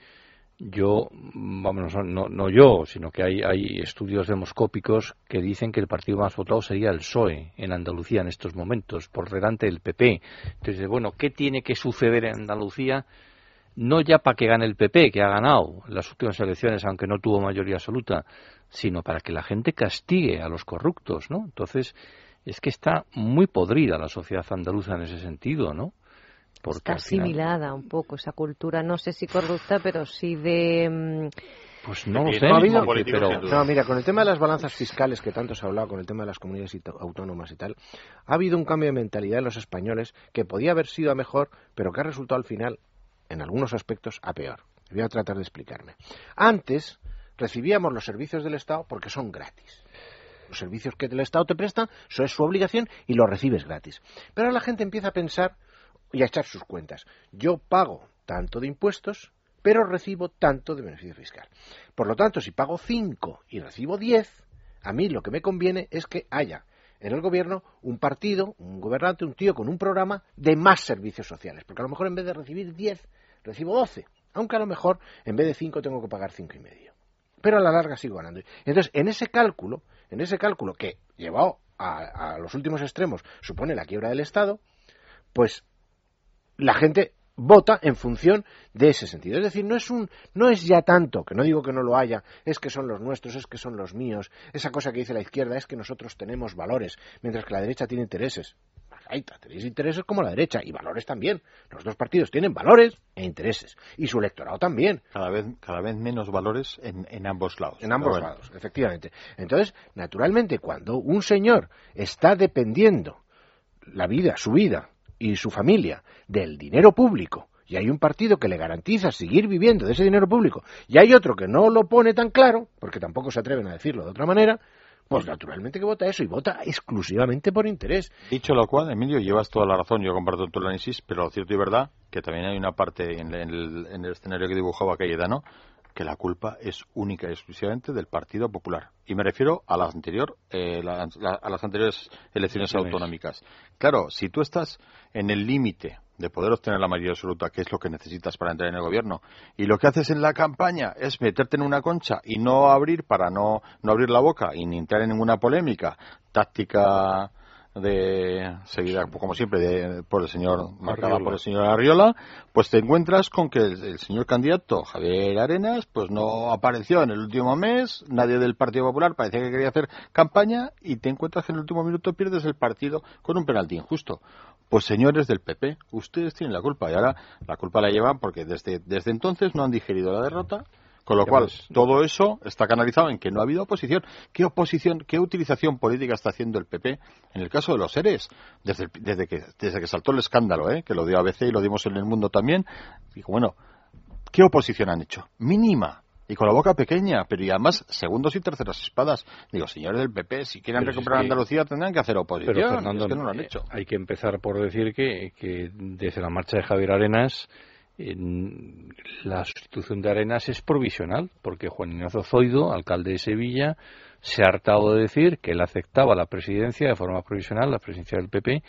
yo, vamos, no, no, yo, sino que hay, hay estudios demoscópicos que dicen que el partido más votado sería el PSOE en Andalucía en estos momentos, por delante del PP. Entonces, bueno, ¿qué tiene que suceder en Andalucía? no ya para que gane el PP, que ha ganado las últimas elecciones, aunque no tuvo mayoría absoluta, sino para que la gente castigue a los corruptos, ¿no? Entonces, es que está muy podrida la sociedad andaluza en ese sentido, ¿no? Porque Está final- asimilada un poco esa cultura, no sé si corrupta, pero sí de... mm, Pues no sé, no ha porque- habido políticos pero. No, mira, con el tema de las balanzas fiscales que tanto se ha hablado, con el tema de las comunidades autónomas y tal, ha habido un cambio de mentalidad en los españoles que podía haber sido a mejor, pero que ha resultado al final, en algunos aspectos, a peor. Voy a tratar de explicarme. Antes recibíamos los servicios del Estado porque son gratis. Los servicios que el Estado te presta, eso es su obligación y los recibes gratis. Pero ahora la gente empieza a pensar y a echar sus cuentas. Yo pago tanto de impuestos, pero recibo tanto de beneficio fiscal. Por lo tanto, si pago 5 y recibo 10, a mí lo que me conviene es que haya en el gobierno un partido, un gobernante, un tío con un programa de más servicios sociales. Porque a lo mejor en vez de recibir 10, recibo 12. Aunque a lo mejor en vez de 5 tengo que pagar cinco y medio. Pero a la larga sigo ganando. Entonces, en ese cálculo, en ese cálculo que llevado a, a los últimos extremos supone la quiebra del Estado, pues la gente vota en función de ese sentido. Es decir, no es un, no es ya tanto, que no digo que no lo haya, es que son los nuestros, es que son los míos, esa cosa que dice la izquierda es que nosotros tenemos valores, mientras que la derecha tiene intereses. Ahí está, tenéis intereses como la derecha y valores también. Los dos partidos tienen valores e intereses. Y su electorado también. Cada vez, cada vez menos valores en, en ambos lados. En ambos bueno. lados, efectivamente. Entonces, naturalmente, cuando un señor está dependiendo la vida, su vida y su familia del dinero público, y hay un partido que le garantiza seguir viviendo de ese dinero público, y hay otro que no lo pone tan claro, porque tampoco se atreven a decirlo de otra manera, pues naturalmente que vota eso, y vota exclusivamente por interés. Dicho lo cual, Emilio, llevas toda la razón, yo comparto tu análisis, pero lo cierto y verdad que también hay una parte en el, en el escenario que dibujaba Cayetano que la culpa es única y exclusivamente del Partido Popular. Y me refiero a las, anterior, eh, la- la- a las anteriores elecciones Elecciones. autonómicas. Claro, si tú estás en el límite de poder obtener la mayoría absoluta, que es lo que necesitas para entrar en el gobierno, y lo que haces en la campaña es meterte en una concha y no abrir para no, no abrir la boca y ni entrar en ninguna polémica, táctica de seguida como siempre de- por el señor marcada por el señor Arriola pues te encuentras con que el, el señor candidato Javier Arenas pues no apareció en el último mes nadie del Partido Popular parecía que quería hacer campaña y te encuentras que en el último minuto pierdes el partido con un penalti injusto. Pues señores del PP ustedes tienen la culpa y ahora la culpa la llevan porque desde desde entonces no han digerido la derrota con lo cual, todo eso está canalizado en que no ha habido oposición. ¿Qué oposición, qué utilización política está haciendo el PP en el caso de los seres? Desde, desde, que, desde que saltó el escándalo, ¿eh? que lo dio ABC y lo dimos en el mundo también. Digo, bueno, ¿qué oposición han hecho? Mínima. Y con la boca pequeña, pero y además segundos y terceras espadas. Digo, señores del PP, si quieren Pero si es recuperar que- Andalucía tendrán que hacer oposición. Pero Fernando, es que no lo han hecho. hay que empezar por decir que, que desde la marcha de Javier Arenas en- la sustitución de Arenas es provisional, porque Juan Ignacio Zoido, alcalde de Sevilla, se ha hartado de decir que él aceptaba la presidencia de forma provisional, la presidencia del PP,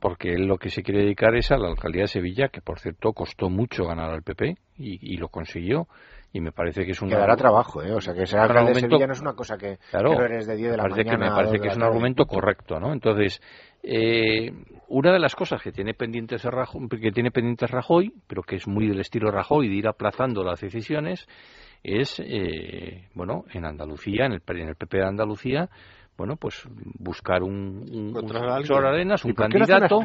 porque él lo que se quiere dedicar es a la alcaldía de Sevilla, que por cierto costó mucho ganar al PP y, lo consiguió. Y me parece que es un. Que dará trabajo, ¿eh? O sea, que ser alcalde de Sevilla no es una cosa que, claro, eres de 10 de la mañana. Que me parece que es un argumento correcto, ¿no? Entonces, eh, una de las cosas que tiene pendientes Rajoy, que tiene pendientes Rajoy, pero que es muy del estilo Rajoy de ir aplazando las decisiones, es eh, bueno en Andalucía, en el, en el PP de Andalucía, bueno, pues buscar un, un, un Arenas, un candidato.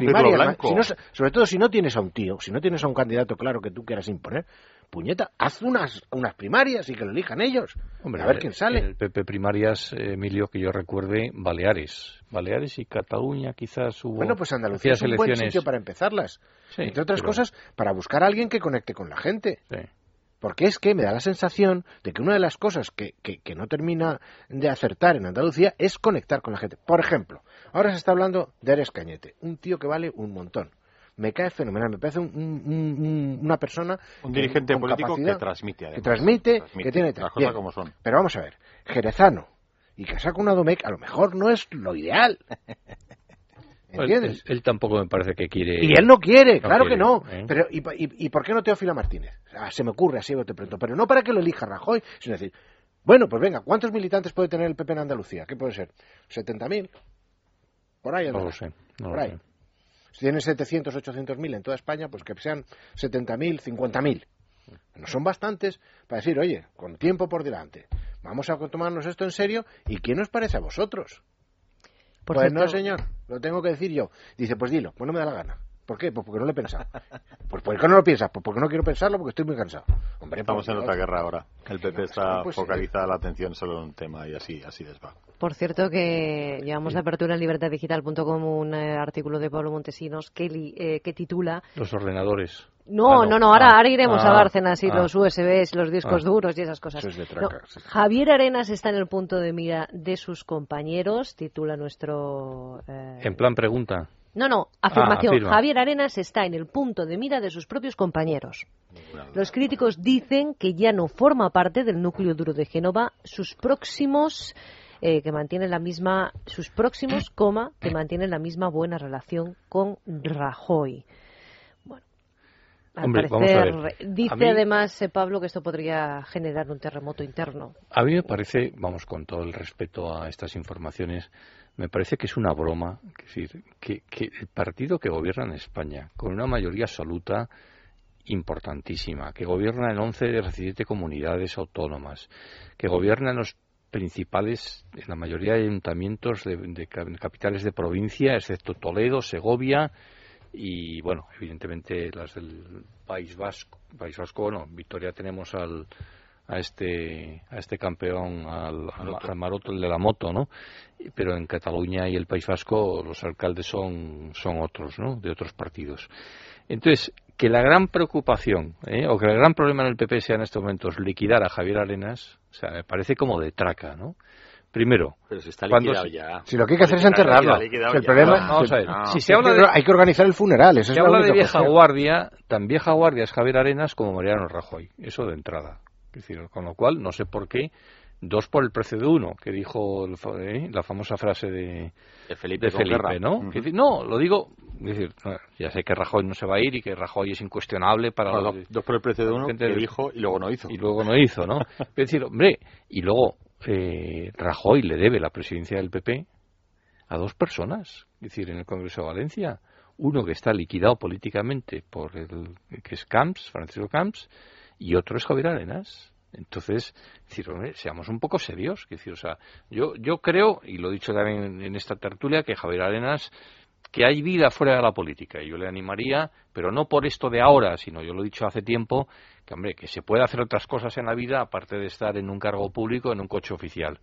sobre todo si no tienes a un tío, si no tienes a un candidato claro que tú quieras imponer, puñeta, haz unas, unas primarias y que lo elijan ellos. a ver quién sale. el PP primarias, Emilio, que yo recuerde, Baleares. Baleares y Cataluña quizás hubo. Bueno, pues Andalucía es un buen sitio para empezarlas. Entre otras cosas, para buscar a alguien que conecte con la gente. Sí. Porque es que me da la sensación de que una de las cosas que, que, no termina de acertar en Andalucía es conectar con la gente. Por ejemplo, ahora se está hablando de Ares Cañete, un tío que vale un montón. Me cae fenomenal, me parece una persona. Un dirigente político que transmite, Que transmite, que tiene. Las cosas como son. Pero vamos a ver, Jerezano y que saca una Domecq a lo mejor no es lo ideal. ¿Entiendes? él, tampoco me parece que quiere. Y él no quiere, claro que no. ¿eh? Pero ¿y, y, por qué no Teófila Martínez? Ah, se me ocurre así, te pregunto. Pero no para que lo elija Rajoy, sino decir, bueno, pues venga, ¿cuántos militantes puede tener el PP en Andalucía? ¿Qué puede ser? ¿70.000? Por ahí, No lo sé. por ahí. Si tiene 700, 800 mil en toda España, pues que sean 70.000, 50.000. No son bastantes para decir, oye, con tiempo por delante, vamos a tomarnos esto en serio. ¿Y quién os parece a vosotros? Pues no, señor, lo tengo que decir yo. Dice, pues dilo, pues no me da la gana. ¿Por qué? Pues porque no lo he pensado. Pues ¿por qué no lo piensas? Pues porque no quiero pensarlo, porque estoy muy cansado. Hombre, Estamos en otra guerra ahora. El PP está pues, focalizada la atención solo en un tema y así, así les va. Por cierto que llevamos de apertura en libertaddigital.com un eh, artículo de Pablo Montesinos que, eh, que titula Los ordenadores. No, ah, no, no, ahora, ah, iremos a Bárcenas y ah, los USBs, los discos duros y esas cosas. Javier Arenas está en el punto de mira de sus compañeros, titula nuestro... Eh, en plan pregunta. No, no, afirmación. Javier Arenas está en el punto de mira de sus propios compañeros. Los críticos dicen que ya no forma parte del núcleo duro de Génova. Sus próximos eh, que mantienen la misma, sus próximos, coma, que mantienen la misma buena relación con Rajoy. Bueno, al parecer, dice además eh, Pablo que esto podría generar un terremoto interno. A mí me parece, vamos, con todo el respeto a estas informaciones, me parece que es una broma. Es decir, que, el partido que gobierna en España, con una mayoría absoluta importantísima, que gobierna en 11 de las 17 comunidades autónomas, que gobierna en los principales, en la mayoría de ayuntamientos de, capitales de provincia, excepto Toledo, Segovia y, bueno, evidentemente las del País Vasco. País Vasco, bueno, Victoria tenemos al, a este a este campeón al, al, Maroto el de la moto no pero en Cataluña y el País Vasco los alcaldes son son otros no de otros partidos entonces que la gran preocupación ¿eh? o que el gran problema en el PP sea en estos momentos liquidar a Javier Arenas o sea me parece como de traca no Primero, pero si está liquidado ya. Si lo que hay que hacer es enterrarlo. el problema, vamos a ver. Si se habla de, hay que organizar el funeral. Eso se habla de vieja guardia, tan vieja guardia es Javier Arenas como Mariano Rajoy. Eso de entrada con lo cual, no sé por qué, dos por el precio de uno, que dijo eh, la famosa frase de, Felipe, ¿no? no, lo digo, decir, ya sé que Rajoy no se va a ir y que Rajoy es incuestionable para... dos por el precio de uno, que dijo y luego no hizo. Y luego no hizo, ¿no? es decir, hombre, y luego eh, Rajoy le debe la presidencia del PP a dos personas, es decir, en el Congreso de Valencia. Uno que está liquidado políticamente por el que es Camps, Francisco Camps, y otro es Javier Arenas. Entonces, decir, seamos un poco serios. Decir, o sea, yo, yo creo, y lo he dicho también en esta tertulia, que Javier Arenas, que hay vida fuera de la política. Y yo le animaría, pero no por esto de ahora, sino yo lo he dicho hace tiempo, que hombre, que se puede hacer otras cosas en la vida aparte de estar en un cargo público, en un coche oficial.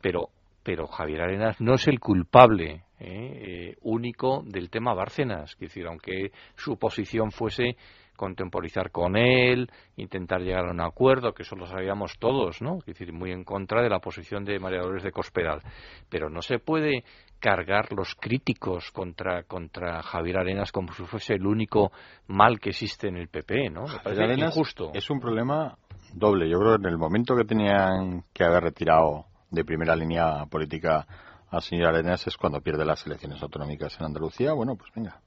Pero, pero Javier Arenas no es el culpable ¿eh? Eh, único del tema Bárcenas. Es decir, aunque su posición fuese contemporizar con él, intentar llegar a un acuerdo, que eso lo sabíamos todos, ¿no? Es decir, muy en contra de la posición de María Dolores de Cospedal. Pero no se puede cargar los críticos contra, contra Javier Arenas como si fuese el único mal que existe en el PP, ¿no? Javier Arenas es un problema doble. Yo creo que en el momento que tenían que haber retirado de primera línea política al señor Arenas es cuando pierde las elecciones autonómicas en Andalucía. Bueno, pues venga,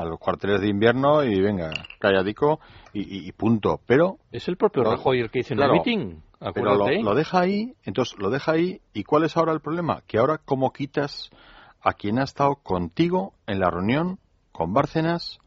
a los cuarteles de invierno y venga, calladico y, y, punto. Pero. Es el propio Rajoy el que dice en el meeting. Pero lo, lo, deja ahí, entonces lo deja ahí. ¿Y cuál es ahora el problema? Que ahora, ¿cómo quitas a quien ha estado contigo en la reunión con Bárcenas?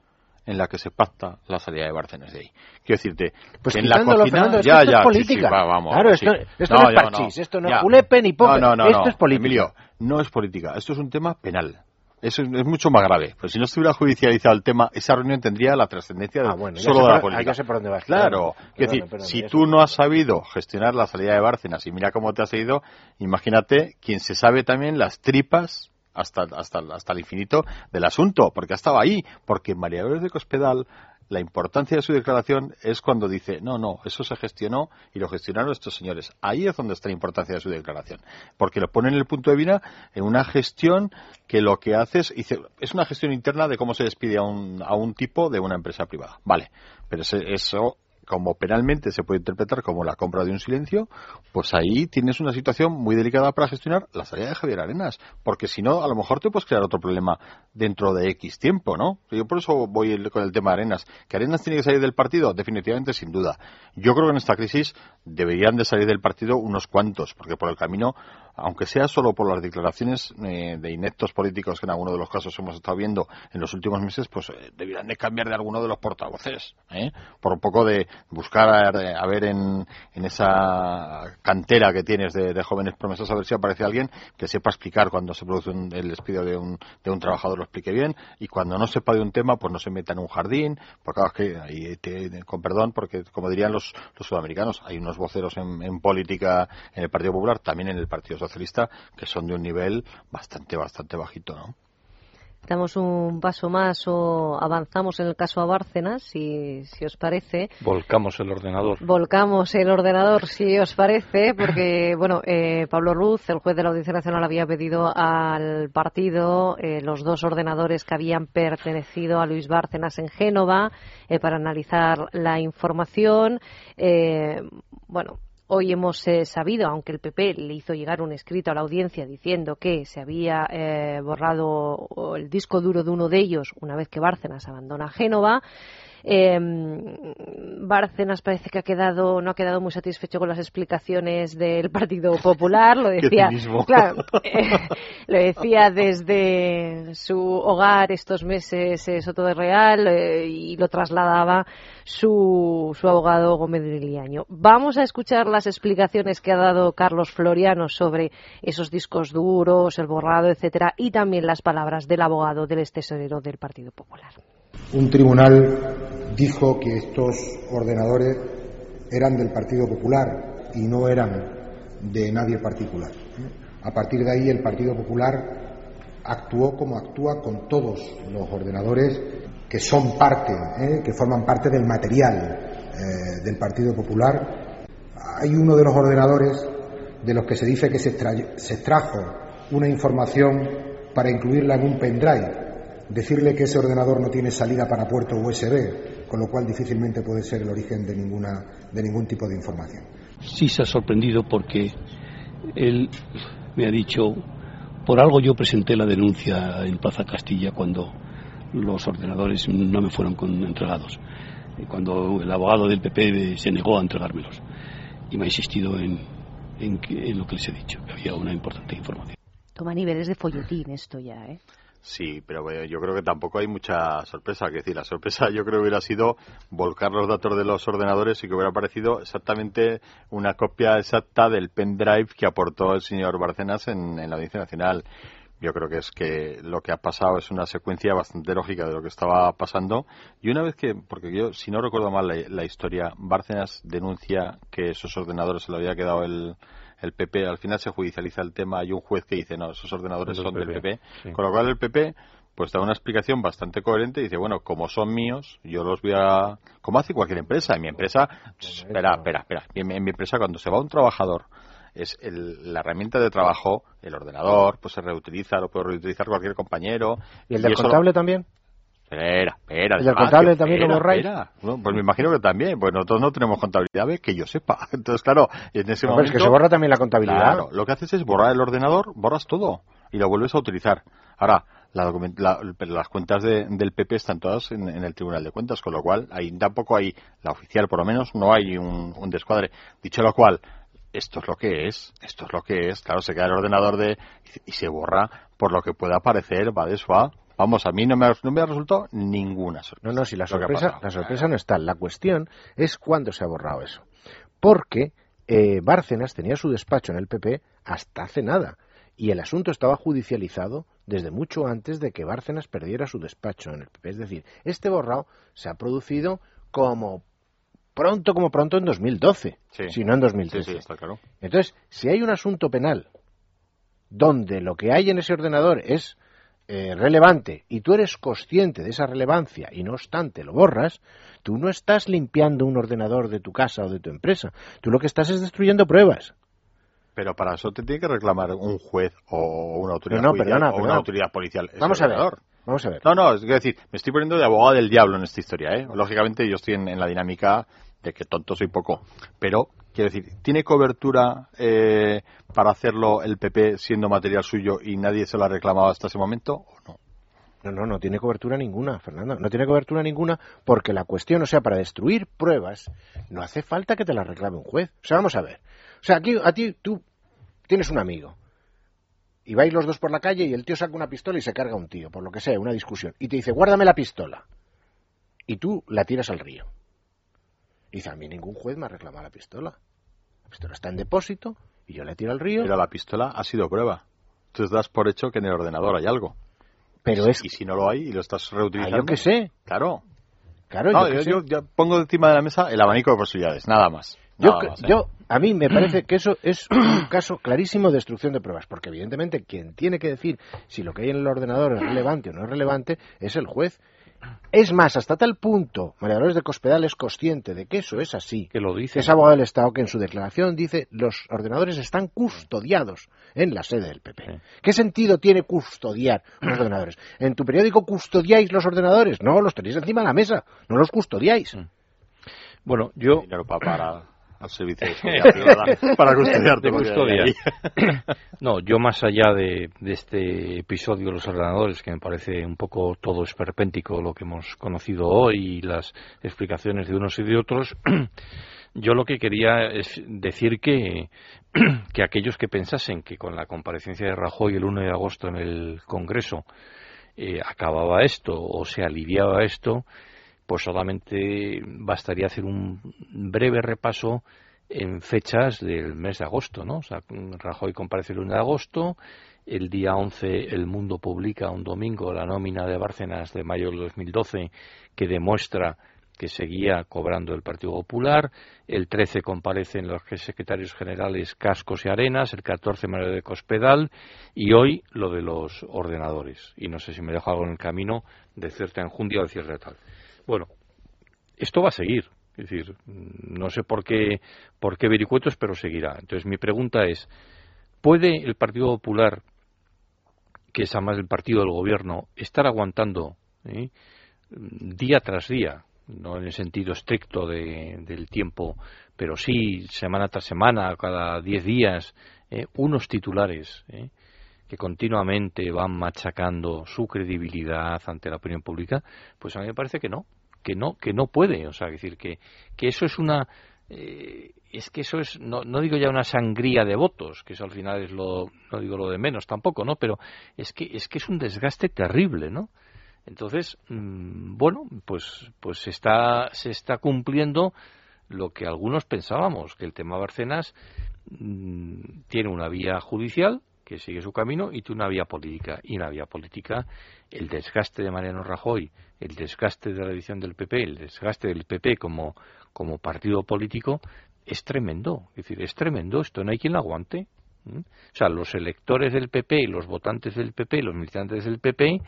en la que se pacta la salida de Bárcenas de ahí. Quiero decirte, pues en la cocina ya, ya, es política. Sí, va, vamos, claro, sí. esto, no, no, es parchís, esto no es julepe ni pope, no, no, esto es política. Emilio, no es política, esto es un tema penal. Eso es, es, mucho más grave. Pues si no estuviera judicializado el tema, esa reunión tendría la trascendencia ah, bueno, solo de la política. Ya sé por dónde vas. Claro. Perdón, es decir, perdón, si tú no has sabido gestionar la salida de Bárcenas y mira cómo te has ido, imagínate quien se sabe también las tripas hasta, hasta, hasta el infinito del asunto, porque ha estado ahí, porque María Dolores de Cospedal la importancia de su declaración es cuando dice, no, no, eso se gestionó y lo gestionaron estos señores. Ahí es donde está la importancia de su declaración. Porque lo pone en el punto de vista en una gestión que lo que hace es, es una gestión interna de cómo se despide a un, a un tipo de una empresa privada. Vale, pero eso como penalmente se puede interpretar como la compra de un silencio, pues ahí tienes una situación muy delicada para gestionar la salida de Javier Arenas, porque si no, a lo mejor te puedes crear otro problema dentro de X tiempo, ¿no? Yo por eso voy con el tema de Arenas. ¿Que Arenas tiene que salir del partido? Definitivamente, sin duda. Yo creo que en esta crisis deberían de salir del partido unos cuantos, porque por el camino aunque sea solo por las declaraciones eh, de ineptos políticos que en algunos de los casos hemos estado viendo en los últimos meses, pues eh, deberían de cambiar de alguno de los portavoces, ¿eh? por un poco de buscar a, ver en, esa cantera que tienes de, de, jóvenes promesas, a ver si aparece alguien que sepa explicar cuando se produce un, el despido de un, de un trabajador, lo explique bien, y cuando no sepa de un tema, pues no se meta en un jardín, porque claro, es que, con perdón, porque como dirían los, los sudamericanos, hay unos voceros en, en política en el Partido Popular, también en el Partido Socialista que son de un nivel bastante, bastante bajito, ¿no? Damos un paso más o avanzamos en el caso a Bárcenas, si, si os parece. Volcamos el ordenador. Volcamos el ordenador, si os parece, porque, bueno, eh, Pablo Ruz, el juez de la Audiencia Nacional, había pedido al partido eh, los dos ordenadores que habían pertenecido a Luis Bárcenas en Génova eh, para analizar la información. bueno, Hoy hemos eh, sabido, aunque el PP le hizo llegar un escrito a la audiencia diciendo que se había eh, borrado el disco duro de uno de ellos una vez que Bárcenas abandona Génova, eh, Bárcenas parece que ha quedado, no ha quedado muy satisfecho con las explicaciones del Partido Popular. Lo decía, claro, eh, lo decía desde su hogar estos meses eh, Soto de Real eh, y lo trasladaba su, su abogado Gómez de Liaño. Vamos a escuchar las explicaciones que ha dado Carlos Floriano sobre esos discos duros, el borrado, etcétera, y también las palabras del abogado del ex tesorero del Partido Popular. Un tribunal dijo que estos ordenadores eran del Partido Popular y no eran de nadie particular. A partir de ahí el Partido Popular actuó como actúa con todos los ordenadores que son parte, ¿eh? que forman parte del material eh, del Partido Popular. Hay uno de los ordenadores de los que se dice que se, se extrajo una información para incluirla en un pendrive decirle que ese ordenador no tiene salida para puerto USB, con lo cual difícilmente puede ser el origen de, ninguna, de ningún tipo de información. Sí se ha sorprendido porque él me ha dicho, por algo yo presenté la denuncia en Plaza Castilla cuando los ordenadores no me fueron entregados, cuando el abogado del PP se negó a entregármelos y me ha insistido en, en, en lo que les he dicho, que había una importante información. Toma niveles de folletín esto ya, ¿eh? Sí, pero yo creo que tampoco hay mucha sorpresa. Que decir, la sorpresa yo creo que hubiera sido volcar los datos de los ordenadores y que hubiera aparecido exactamente una copia exacta del pendrive que aportó el señor Barcenas en, la Audiencia Nacional. Yo creo que es que lo que ha pasado es una secuencia bastante lógica de lo que estaba pasando. Y una vez que, porque yo, si no recuerdo mal la, la historia, Bárcenas denuncia que esos ordenadores se le había quedado el, el PP, al final se judicializa el tema, hay un juez que dice, no, esos ordenadores son del PP, sí. con lo cual el PP pues da una explicación bastante coherente y dice, bueno, como son míos, yo los voy a... Como hace cualquier empresa. En mi empresa, espera, espera, espera. En mi, empresa, cuando se va un trabajador, es el, la herramienta de trabajo, el ordenador, pues se reutiliza, lo puede reutilizar cualquier compañero. ¿Y el del contable lo... también? Espera, espera. ¿Y el contable también lo borráis? No, pues me imagino que también, pues nosotros no tenemos contabilidad, que yo sepa. Entonces, claro, en ese no, momento... es que se borra también la contabilidad. Claro, lo que haces es borrar el ordenador, borras todo. y lo vuelves a utilizar. Ahora, las cuentas del PP están todas en, el Tribunal de Cuentas, con lo cual ahí tampoco hay, la oficial por lo menos, no hay un, descuadre. Dicho lo cual, esto es lo que es, esto es lo que es, claro, se queda el ordenador de y se borra por lo que pueda aparecer, va de suave. Vamos, a mí no me, no me ha resultado ninguna sorpresa. No, no, si la sorpresa, la sorpresa no está. La cuestión es cuándo se ha borrado eso. Porque eh, Bárcenas tenía su despacho en el PP hasta hace nada y el asunto estaba judicializado desde mucho antes de que Bárcenas perdiera su despacho en el PP. Es decir, este borrado se ha producido como pronto, como pronto en 2012, si no en 2013. Entonces, si hay un asunto penal donde lo que hay en ese ordenador es eh, relevante y tú eres consciente de esa relevancia y no obstante lo borras, tú no estás limpiando un ordenador de tu casa o de tu empresa. Tú lo que estás es destruyendo pruebas. Pero para eso te tiene que reclamar un juez o una autoridad, o una autoridad policial. Vamos a ver. Vamos a ver. No, no, es decir, me estoy poniendo de abogado del diablo en esta historia, ¿eh? Lógicamente yo estoy en, la dinámica de que tonto soy poco, pero quiero decir, ¿tiene cobertura eh, para hacerlo el PP siendo material suyo y nadie se lo ha reclamado hasta ese momento o no? No, no, no tiene cobertura ninguna, Fernando. No tiene cobertura ninguna porque la cuestión, o sea, para destruir pruebas, no hace falta que te la reclame un juez. O sea, vamos a ver. O sea, aquí a ti tú tienes un amigo y vais los dos por la calle y el tío saca una pistola y se carga a un tío, por lo que sea, una discusión, y te dice, guárdame la pistola. Y tú la tiras al río. Y dice, a mí ningún juez me ha reclamado la pistola. La pistola está en depósito y yo la tiro al río. Pero la pistola ha sido prueba. Entonces das por hecho que en el ordenador hay algo. Pero es... Y si no lo hay y lo estás reutilizando... Ah, yo qué sé. Claro. Claro, yo, yo, pongo encima de la mesa el abanico de posibilidades, nada más. Yo, yo, a mí me parece que eso es un caso clarísimo de destrucción de pruebas, porque evidentemente quien tiene que decir si lo que hay en el ordenador es relevante o no es relevante es el juez. Es más, hasta tal punto, María Dolores de Cospedal es consciente de que eso es así. Que lo dice. es abogado del Estado que en su declaración dice los ordenadores están custodiados en la sede del PP. ¿Qué sentido tiene custodiar los ordenadores? ¿En tu periódico custodiáis los ordenadores? No, los tenéis encima de la mesa, no los custodiáis. Bueno, yo... Dinero para, al servicio de para custodiarte. no, yo más allá de, de, este episodio de los ordenadores, que me parece un poco todo esperpéntico lo que hemos conocido hoy y las explicaciones de unos y de otros, yo lo que quería es decir que, que aquellos que pensasen que con la comparecencia de Rajoy el 1 de agosto en el Congreso eh, acababa esto o se aliviaba esto, pues solamente bastaría hacer un breve repaso en fechas del mes de agosto, ¿no? O sea, Rajoy comparece el 1 de agosto, el día 11 El Mundo publica un domingo la nómina de Bárcenas de mayo del 2012 que demuestra que seguía cobrando el Partido Popular, el 13 comparecen los secretarios generales Cascos y Arenas, el 14 Mario de Cospedal y hoy lo de los ordenadores. Y no sé si me dejo algo en el camino de cierta enjundia o de cierta tal. Bueno, esto va a seguir. Es decir, no sé por qué, por qué vericuetos, pero seguirá. Entonces, mi pregunta es, ¿puede el Partido Popular, que es además el partido del gobierno, estar aguantando ¿eh? día tras día, no en el sentido estricto del tiempo, pero sí semana tras semana, cada diez días, ¿eh? unos titulares ¿eh? Que continuamente van machacando su credibilidad ante la opinión pública, pues a mí me parece que no, que no, que no puede. O sea, decir que, que eso es una eh, es que eso es no, no digo ya una sangría de votos, que eso al final es lo no digo lo de menos tampoco, ¿no? Pero es que es que es un desgaste terrible, ¿no? Entonces, mm, bueno, pues pues se está se está cumpliendo lo que algunos pensábamos, que el tema Barcenas mm, tiene una vía judicial que sigue su camino y tiene una vía política. Y una vía política, el desgaste de Mariano Rajoy, el desgaste de la edición del PP, el desgaste del PP como, como partido político, es tremendo. Es decir, es tremendo. Esto no hay quien lo aguante. O sea, los electores del PP, los votantes del PP, los militantes del PP,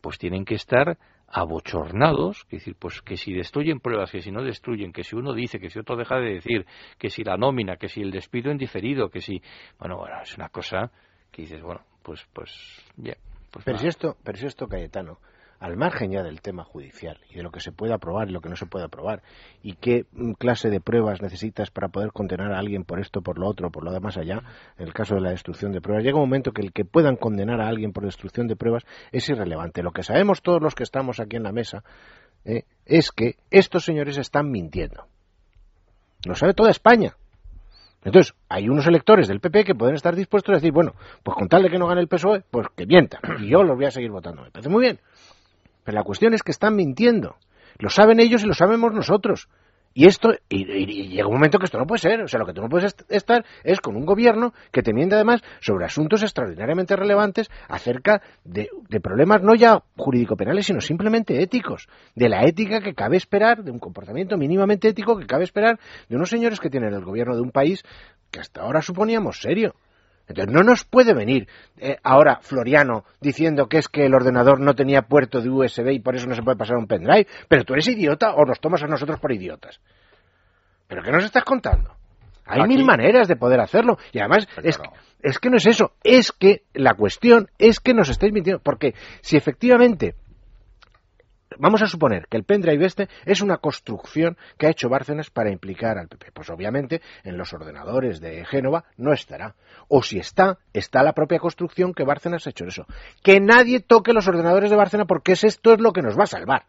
pues tienen que estar abochornados, es decir, pues que si destruyen pruebas, que si no destruyen, que si uno dice, que si otro deja de decir, que si la nómina, que si el despido en diferido, que si, bueno, bueno, es una cosa que dices, bueno, pues, pues, ya. Pues pero, si esto, pero si esto, Cayetano, al margen ya del tema judicial y de lo que se puede aprobar y lo que no se puede aprobar, y qué mm, clase de pruebas necesitas para poder condenar a alguien por esto, por lo otro, por lo demás allá, en el caso de la destrucción de pruebas, llega un momento que el que puedan condenar a alguien por destrucción de pruebas es irrelevante. Lo que sabemos todos los que estamos aquí en la mesa eh, es que estos señores están mintiendo. Lo sabe toda España. Entonces, hay unos electores del PP que pueden estar dispuestos a decir, bueno, pues con tal de que no gane el PSOE, pues que mientan. Y yo los voy a seguir votando. Me parece muy bien. Pero la cuestión es que están mintiendo. Lo saben ellos y lo sabemos nosotros. Y esto, y, llega un momento que esto no puede ser. O sea, lo que tú no puedes estar es con un gobierno que te miente además sobre asuntos extraordinariamente relevantes acerca de, problemas no ya jurídico-penales, sino simplemente éticos. De la ética que cabe esperar, de un comportamiento mínimamente ético que cabe esperar de unos señores que tienen el gobierno de un país que hasta ahora suponíamos serio. Entonces no nos puede venir eh, ahora Floriano diciendo que es que el ordenador no tenía puerto de USB y por eso no se puede pasar un pendrive. Pero tú eres idiota o nos tomas a nosotros por idiotas. ¿Pero qué nos estás contando? Hay mil maneras de poder hacerlo. Y además es, es que no es eso. Es que la cuestión es que nos estáis mintiendo. Porque si efectivamente vamos a suponer que el pendrive este es una construcción que ha hecho Bárcenas para implicar al PP. Pues obviamente en los ordenadores de Génova no estará. O si está, está la propia construcción que Bárcenas ha hecho eso. Que nadie toque los ordenadores de Bárcenas porque es esto es lo que nos va a salvar.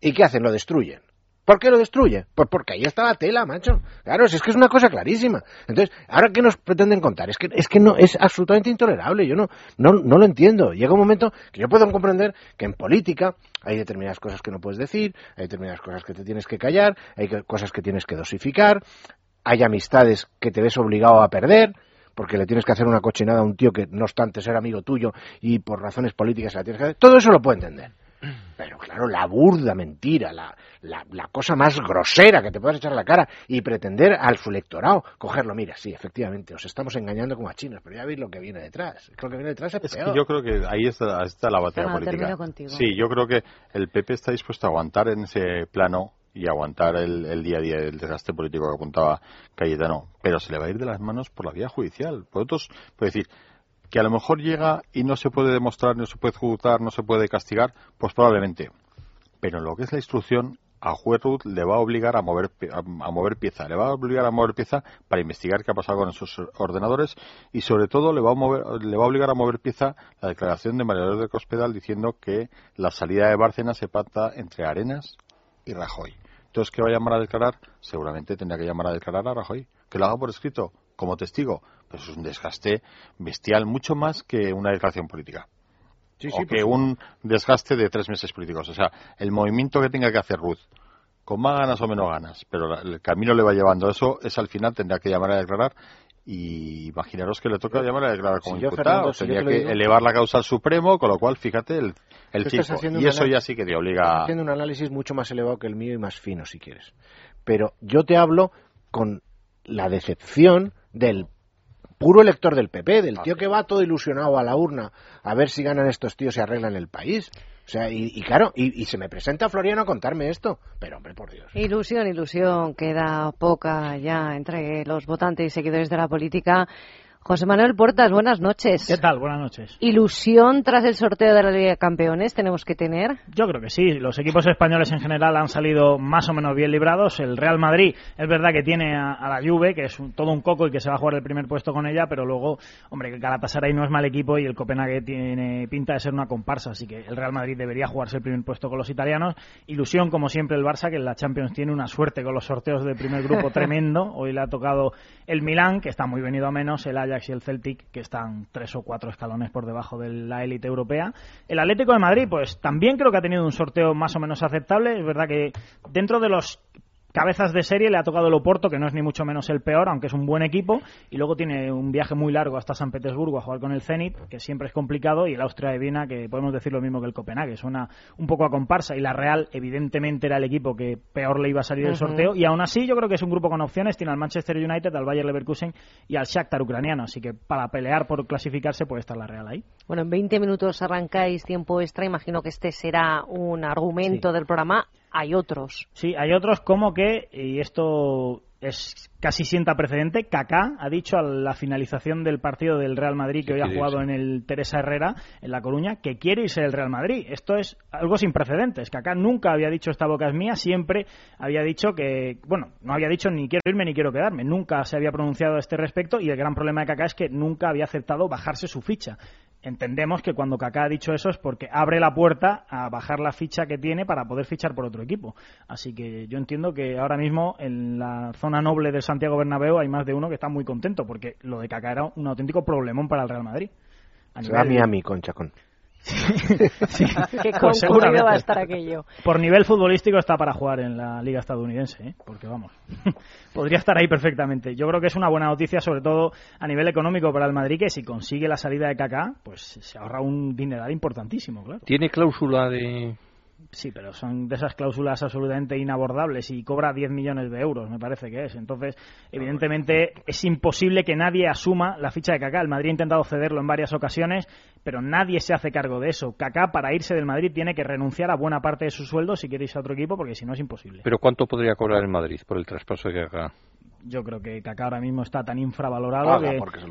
¿Y qué hacen? Lo destruyen. ¿Por qué lo destruye? Pues porque ahí está la tela, macho. Claro, es que es una cosa clarísima. Entonces, ¿ahora qué nos pretenden contar? Es que, es que no, es absolutamente intolerable. Yo no, no, no lo entiendo. Llega un momento que yo puedo comprender que en política hay determinadas cosas que no puedes decir, hay determinadas cosas que te tienes que callar, hay cosas que tienes que dosificar, hay amistades que te ves obligado a perder, porque le tienes que hacer una cochinada a un tío que no obstante ser amigo tuyo y por razones políticas se la tienes que hacer. Todo eso lo puedo entender. Pero claro, la burda mentira, la, la, cosa más grosera que te puedas echar a la cara y pretender al su lectorado cogerlo. Mira, sí, efectivamente, os estamos engañando como a chinos, pero ya veis lo que viene detrás. Lo que viene detrás es, peor. yo creo que ahí está, está la batalla política. Sí, yo creo que el PP está dispuesto a aguantar en ese plano y aguantar el, día a día del desgaste político que apuntaba Cayetano, pero se le va a ir de las manos por la vía judicial. Por otros, puede decir, que a lo mejor llega y no se puede demostrar, no se puede juzgar, no se puede castigar, pues probablemente. Pero en lo que es la instrucción, a juez Ruth le va a obligar a mover, a, mover pieza, le va a obligar a mover pieza para investigar qué ha pasado con esos ordenadores y sobre todo le va a, mover, le va a obligar a mover pieza la declaración de María de Cospedal diciendo que la salida de Bárcena se pacta entre Arenas y Rajoy. Entonces, ¿qué va a llamar a declarar? Seguramente tendrá que llamar a declarar a Rajoy. Que lo haga por escrito como testigo, pues es un desgaste bestial, mucho más que una declaración política. o que un desgaste de tres meses políticos. O sea, el movimiento que tenga que hacer Ruth, con más ganas o menos ganas, pero el camino le va llevando eso, es al final tendrá que llamar a declarar y imaginaros que le toca llamar a declarar como imputado, tendría que elevar la causa al Supremo, con lo cual, fíjate, el, el Y eso ya sí que te obliga... haciendo un análisis mucho más elevado que el mío y más fino, si quieres. Pero yo te hablo con la decepción del puro elector del PP, del tío que va todo ilusionado a la urna a ver si ganan estos tíos y arreglan el país. O sea, y, claro, y, se me presenta Floriano a contarme esto. Pero, hombre, por Dios. Ilusión, ilusión, queda poca ya entre los votantes y seguidores de la política. José Manuel Portas, buenas noches. ¿Qué tal? Buenas noches. ¿Ilusión tras el sorteo de la Liga de Campeones tenemos que tener? Yo creo que sí. Los equipos españoles en general han salido más o menos bien librados. El Real Madrid es verdad que tiene a, la Juve, que es todo un coco y que se va a jugar el primer puesto con ella, pero luego, hombre, que Galatasaray no es mal equipo y el Copenhague tiene pinta de ser una comparsa, así que el Real Madrid debería jugarse el primer puesto con los italianos. Ilusión, como siempre, el Barça, que en la Champions tiene una suerte con los sorteos del primer grupo tremendo. Hoy le ha tocado el Milán, que está muy venido a menos, el Ajax y el Celtic, que están tres o cuatro escalones por debajo de la élite europea. El Atlético de Madrid, pues también creo que ha tenido un sorteo más o menos aceptable. Es verdad que dentro de los cabezas de serie le ha tocado el Oporto, que no es ni mucho menos el peor, aunque es un buen equipo, y luego tiene un viaje muy largo hasta San Petersburgo a jugar con el Zenit, que siempre es complicado, y el Austria de Viena, que podemos decir lo mismo que el Copenhague, suena un poco a comparsa, y la Real evidentemente era el equipo que peor le iba a salir el sorteo, y aún así yo creo que es un grupo con opciones, tiene al Manchester United, al Bayer Leverkusen y al Shakhtar ucraniano, así que para pelear por clasificarse puede estar la Real ahí. Bueno, en 20 minutos arrancáis tiempo extra, imagino que este será un argumento del programa hay otros. Sí, hay otros como que, y esto es casi sienta precedente. Kaká ha dicho a la finalización del partido del Real Madrid que hoy ha jugado en el Teresa Herrera, en La Coruña, que quiere irse del Real Madrid. Esto es algo sin precedentes. Kaká nunca había dicho esta boca es mía, siempre había dicho que, bueno, no había dicho ni quiero irme ni quiero quedarme. Nunca se había pronunciado a este respecto y el gran problema de Kaká es que nunca había aceptado bajarse su ficha entendemos que cuando Kaká ha dicho eso es porque abre la puerta a bajar la ficha que tiene para poder fichar por otro equipo. Así que yo entiendo que ahora mismo en la zona noble de Santiago Bernabéu hay más de uno que está muy contento porque lo de Kaká era un auténtico problemón para el Real Madrid. A Se va a Miami con Chacón. Sí, Qué pues va a estar aquello. Por nivel futbolístico está para jugar en la liga estadounidense, ¿eh? porque vamos, podría estar ahí perfectamente. Yo creo que es una buena noticia, sobre todo a nivel económico para el Madrid, que si consigue la salida de Kaká, pues se ahorra un dineral importantísimo, claro. ¿Tiene cláusula de Sí, pero son de esas cláusulas absolutamente inabordables y cobra 10 millones de euros, me parece que es. Entonces, evidentemente, es imposible que nadie asuma la ficha de Kaká. El Madrid ha intentado cederlo en varias ocasiones, pero nadie se hace cargo de eso. Kaká, para irse del Madrid, tiene que renunciar a buena parte de su sueldo si quiere irse a otro equipo, porque si no es imposible. ¿Pero cuánto podría cobrar el Madrid por el traspaso de Kaká? Yo creo que Kaká ahora mismo está tan infravalorado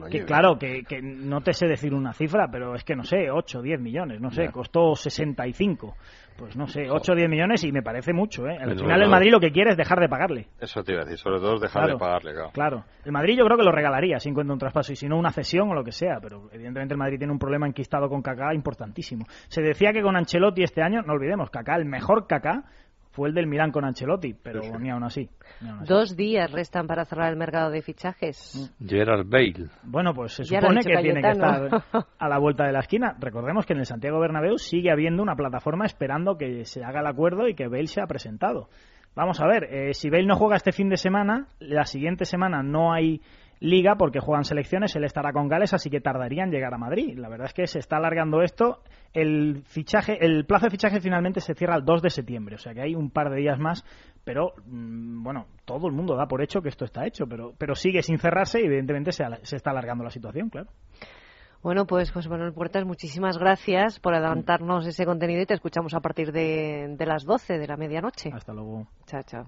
que, claro, que, no te sé decir una cifra, pero es que no sé, 8, 10 millones, no sé, costó 65 pues no sé, 8 o 10 millones y me parece mucho. ¿eh? Al final el Madrid lo que quiere es dejar de pagarle. Eso te iba a decir, sobre todo dejar de pagarle. Claro. claro. El Madrid yo creo que lo regalaría si encuentra un traspaso y si no una cesión o lo que sea, pero evidentemente el Madrid tiene un problema enquistado con Kaká importantísimo. Se decía que con Ancelotti este año, no olvidemos, Kaká, el mejor Kaká, fue el del Milán con Ancelotti, pero ni, aún así, Dos días restan para cerrar el mercado de fichajes. Mm. Gerard Bale. Bueno, pues se supone que tiene que estar a la vuelta de la esquina. Recordemos que en el Santiago Bernabéu sigue habiendo una plataforma esperando que se haga el acuerdo y que Bale sea presentado. Vamos a ver, eh, si Bale no juega este fin de semana, la siguiente semana no hay liga porque juegan selecciones, él estará con Gales, así que tardaría en llegar a Madrid. La verdad es que se está alargando esto. El fichaje, el plazo de fichaje finalmente se cierra el 2 de septiembre, o sea que hay un par de días más, pero mm, bueno, todo el mundo da por hecho que esto está hecho, pero, pero sigue sin cerrarse y evidentemente se, se está alargando la situación, claro. Bueno, pues José Manuel Puertas, muchísimas gracias por adelantarnos ese contenido y te escuchamos a partir de, de las 12 de la medianoche. Hasta luego. Chao, chao.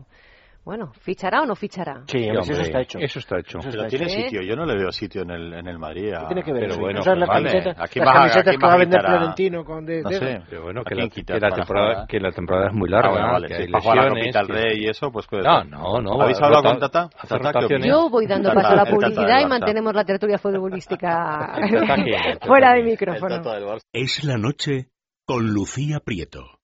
Bueno, ¿fichará o no fichará? Sí, eso está hecho. Eso está hecho. pero tiene sitio, yo no le veo sitio en el, en el Madrid. A... tiene que ver pero bueno, pues las vale. camisetas, las camisetas que va a vender Florentino con de, no sé, pero bueno, que la, que la, temporada, que la temporada es muy larga. Ah, bueno, vale, que si hay para jugar la al Rey y eso, pues puede No, no, no. ¿Habéis hablado con Tata? ¿Tata Yo voy dando paso a la publicidad y mantenemos la tertulia futbolística fuera de micrófono. Es la noche con Lucía Prieto.